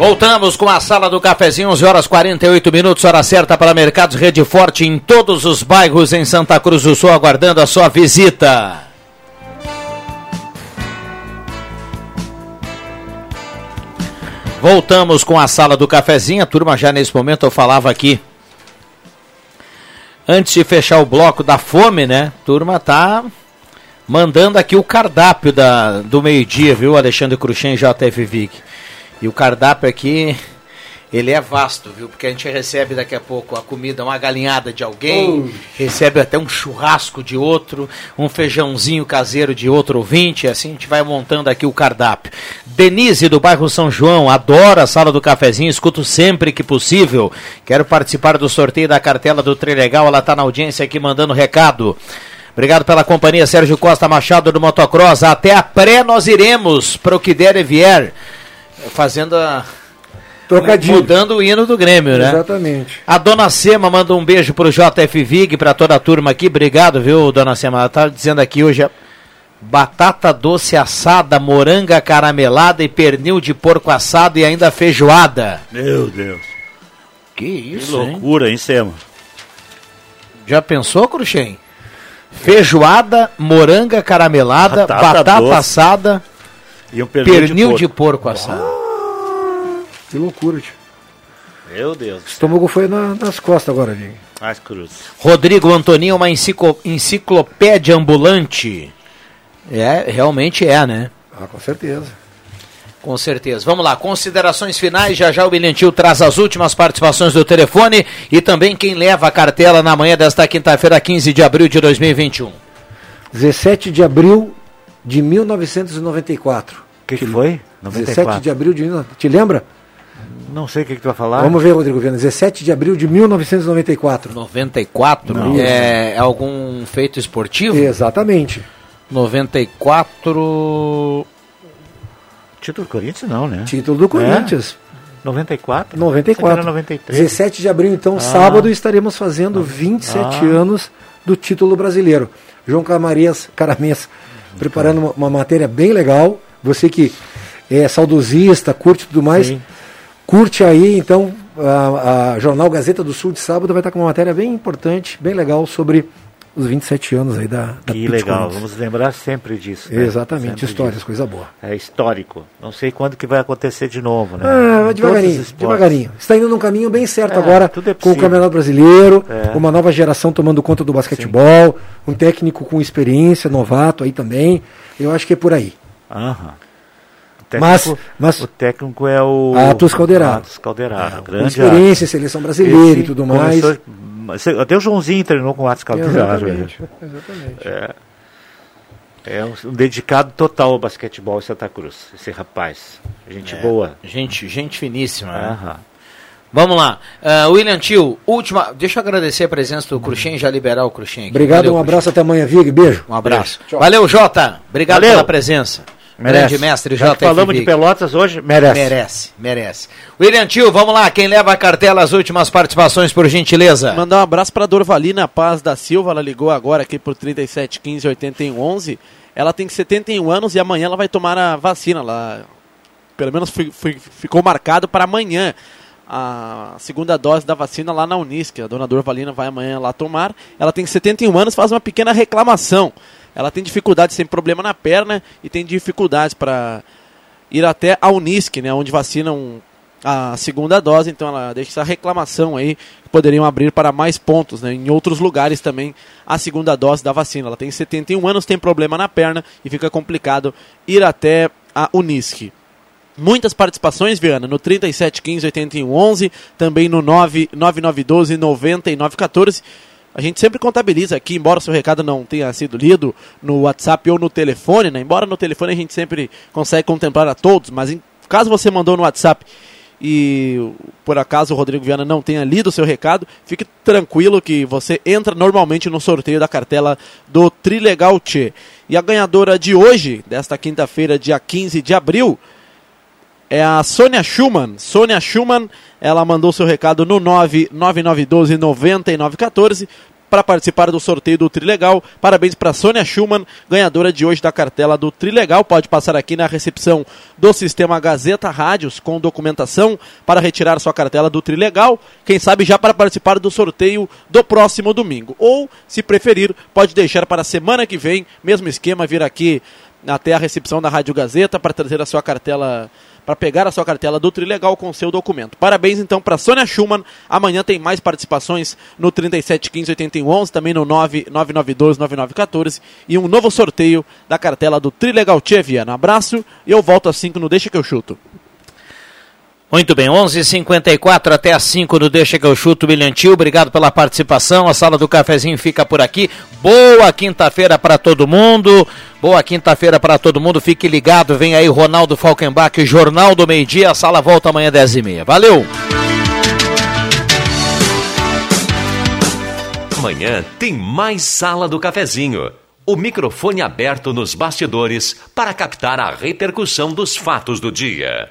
Voltamos com a sala do cafezinho, 11 horas 48 minutos, hora certa para Mercados Rede Forte em todos os bairros em Santa Cruz do Sul, aguardando a sua visita. Voltamos com a sala do cafezinho, a turma já nesse momento eu falava aqui. Antes de fechar o bloco da fome, né? Turma tá mandando aqui o cardápio da, do meio-dia, viu, Alexandre Cruxem e JF Vic. E o cardápio aqui, ele é vasto, viu? Porque a gente recebe daqui a pouco a comida, uma galinhada de alguém, recebe até um churrasco de outro, um feijãozinho caseiro de outro ouvinte, e assim a gente vai montando aqui o cardápio. Denise, do bairro São João, adora a sala do cafezinho, escuto sempre que possível. Quero participar do sorteio da cartela do Trilegal, ela está na audiência aqui mandando recado. Obrigado pela companhia, Sérgio Costa Machado do Motocross. Até a pré nós iremos, para o que der e vier. Fazendo a. Trocadilho. Mudando o hino do Grêmio, né? Exatamente. A dona Sema manda um beijo pro JF Vig, pra toda a turma aqui. Obrigado, viu, dona Sema? Ela tá dizendo aqui hoje é batata doce assada, moranga caramelada e pernil de porco assado e ainda feijoada. Meu Deus. Que isso, Que loucura, hein, Sema? Já pensou, Cruxem? Feijoada, moranga caramelada, Batata batata, assada, E um pernil, pernil de de porco. porco assado. Que loucura, tio. Meu Deus. O estômago foi na- nas costas agora, Vig. Mais cruz. Rodrigo Antoninho, uma enciclo- enciclopédia ambulante. É, realmente é, né? Ah, com certeza. Com certeza. Vamos lá, considerações finais. Já já o William Tio traz as últimas participações do telefone e também quem leva a cartela na manhã desta quinta-feira, 15 de abril de 2021. 17 de abril de 1994. O que, que foi? 17 de abril de 1994. Te lembra? Não sei o que, que tu vai falar. Vamos ver, Rodrigo Viana. 17 de abril de 1994. 94? Não. É, é algum feito esportivo? Exatamente. 94. Título do Corinthians, não, né? Título do Corinthians. É? 94? 94. Era 93. 17 de abril, então, Ah. sábado, estaremos fazendo 27 Ah. anos do título brasileiro. João Camarias Caramês preparando uma, uma matéria bem legal. Você que é saudosista, curte tudo mais, Sim. curte aí, então, a, a Jornal Gazeta do Sul de sábado vai estar com uma matéria bem importante, bem legal sobre os 27 anos aí da, da Que legal, vamos lembrar sempre disso. né? Exatamente, Sempre histórias, disso. coisa boa. É histórico. Não sei quando que vai acontecer de novo, né? Ah, Em devagarinho, devagarinho. Está indo num caminho bem certo É, agora é com o. Campeonato Brasileiro, É. uma nova geração tomando conta do basquetebol, um técnico com experiência, novato aí também. Eu acho que é por aí. Aham. O Mas- técnico- mas- o técnico é o Atos Calderaro. Atos Calderaro, É, com grande experiência em Atos. seleção brasileira e Esse tudo mais. Até o Joãozinho treinou com o Atos Calderaro. Exatamente, exatamente. É, é um, um dedicado total ao basquetebol em Santa Cruz, esse rapaz. Gente É, boa. Gente, gente finíssima. né? Vamos lá. Ah, William Tio, última. Deixa eu agradecer a presença do Cruxem, já liberar o Cruxem aqui. Obrigado, Valeu, um abraço até amanhã, Vig. Beijo. Um abraço. Beijo. Valeu, Jota. Obrigado Valeu. pela presença. Grande mestre Já falamos de Pelotas hoje, merece. Merece, merece. William Tio, vamos lá. Quem leva a cartela, as últimas participações, por gentileza. Mandar um abraço para Dorvalina Paz da Silva, ela ligou agora aqui por 37 15 81 11. Ela tem 71 anos e amanhã ela vai tomar a vacina. Ela, pelo menos fi- fi- ficou marcado para amanhã a segunda dose da vacina lá na Unisc. A dona Dorvalina vai amanhã lá tomar. Ela tem 71 anos, faz uma pequena reclamação. Ela tem dificuldade, tem problema na perna e tem dificuldades para ir até a Unisc, né, onde vacinam a segunda dose, então ela deixa essa reclamação aí, que poderiam abrir para mais pontos, né, em outros lugares também, a segunda dose da vacina. Ela tem 71 anos, tem problema na perna e fica complicado ir até a Unisc. Muitas participações, Viana, no 37 15 81 11, também no 9 9912 99 14. A gente sempre contabiliza aqui, embora seu recado não tenha sido lido no WhatsApp ou no telefone, né? Embora no telefone a gente sempre consegue contemplar a todos, mas em caso você mandou no WhatsApp e por acaso o Rodrigo Viana não tenha lido o seu recado, fique tranquilo que você entra normalmente no sorteio da cartela do Trilegal Tchê. E a ganhadora de hoje, desta quinta-feira, dia 15 de abril, é a Sônia Schumann. Sônia Schumann, ela mandou seu recado no 99912 9914 para participar do sorteio do Trilegal. Parabéns para Sônia Schumann, ganhadora de hoje da cartela do Trilegal. Pode passar aqui na recepção do sistema Gazeta Rádios com documentação para retirar sua cartela do Trilegal. Quem sabe já para participar do sorteio do próximo domingo. Ou, se preferir, pode deixar para a semana que vem, mesmo esquema, vir aqui até a recepção da Rádio Gazeta para trazer a sua cartela para pegar a sua cartela do Trilegal com seu documento. Parabéns então para Sônia Schumann. Amanhã tem mais participações no 3715 8111, também no 99912 9914 e um novo sorteio da cartela do Trilegal Tchê Viana. Abraço e eu volto às 5 no Deixa que eu chuto. Muito bem, 11:54 até às 5 do Deixa que eu chuto, William Tio. Obrigado pela participação. A sala do cafezinho fica por aqui. Boa quinta-feira para todo mundo. Boa quinta-feira para todo mundo. Fique ligado. Vem aí Ronaldo Falkenbach, Jornal do Meio Dia. A sala volta amanhã 10h30. Valeu! Amanhã tem mais Sala do Cafezinho. O microfone aberto nos bastidores para captar a repercussão dos fatos do dia.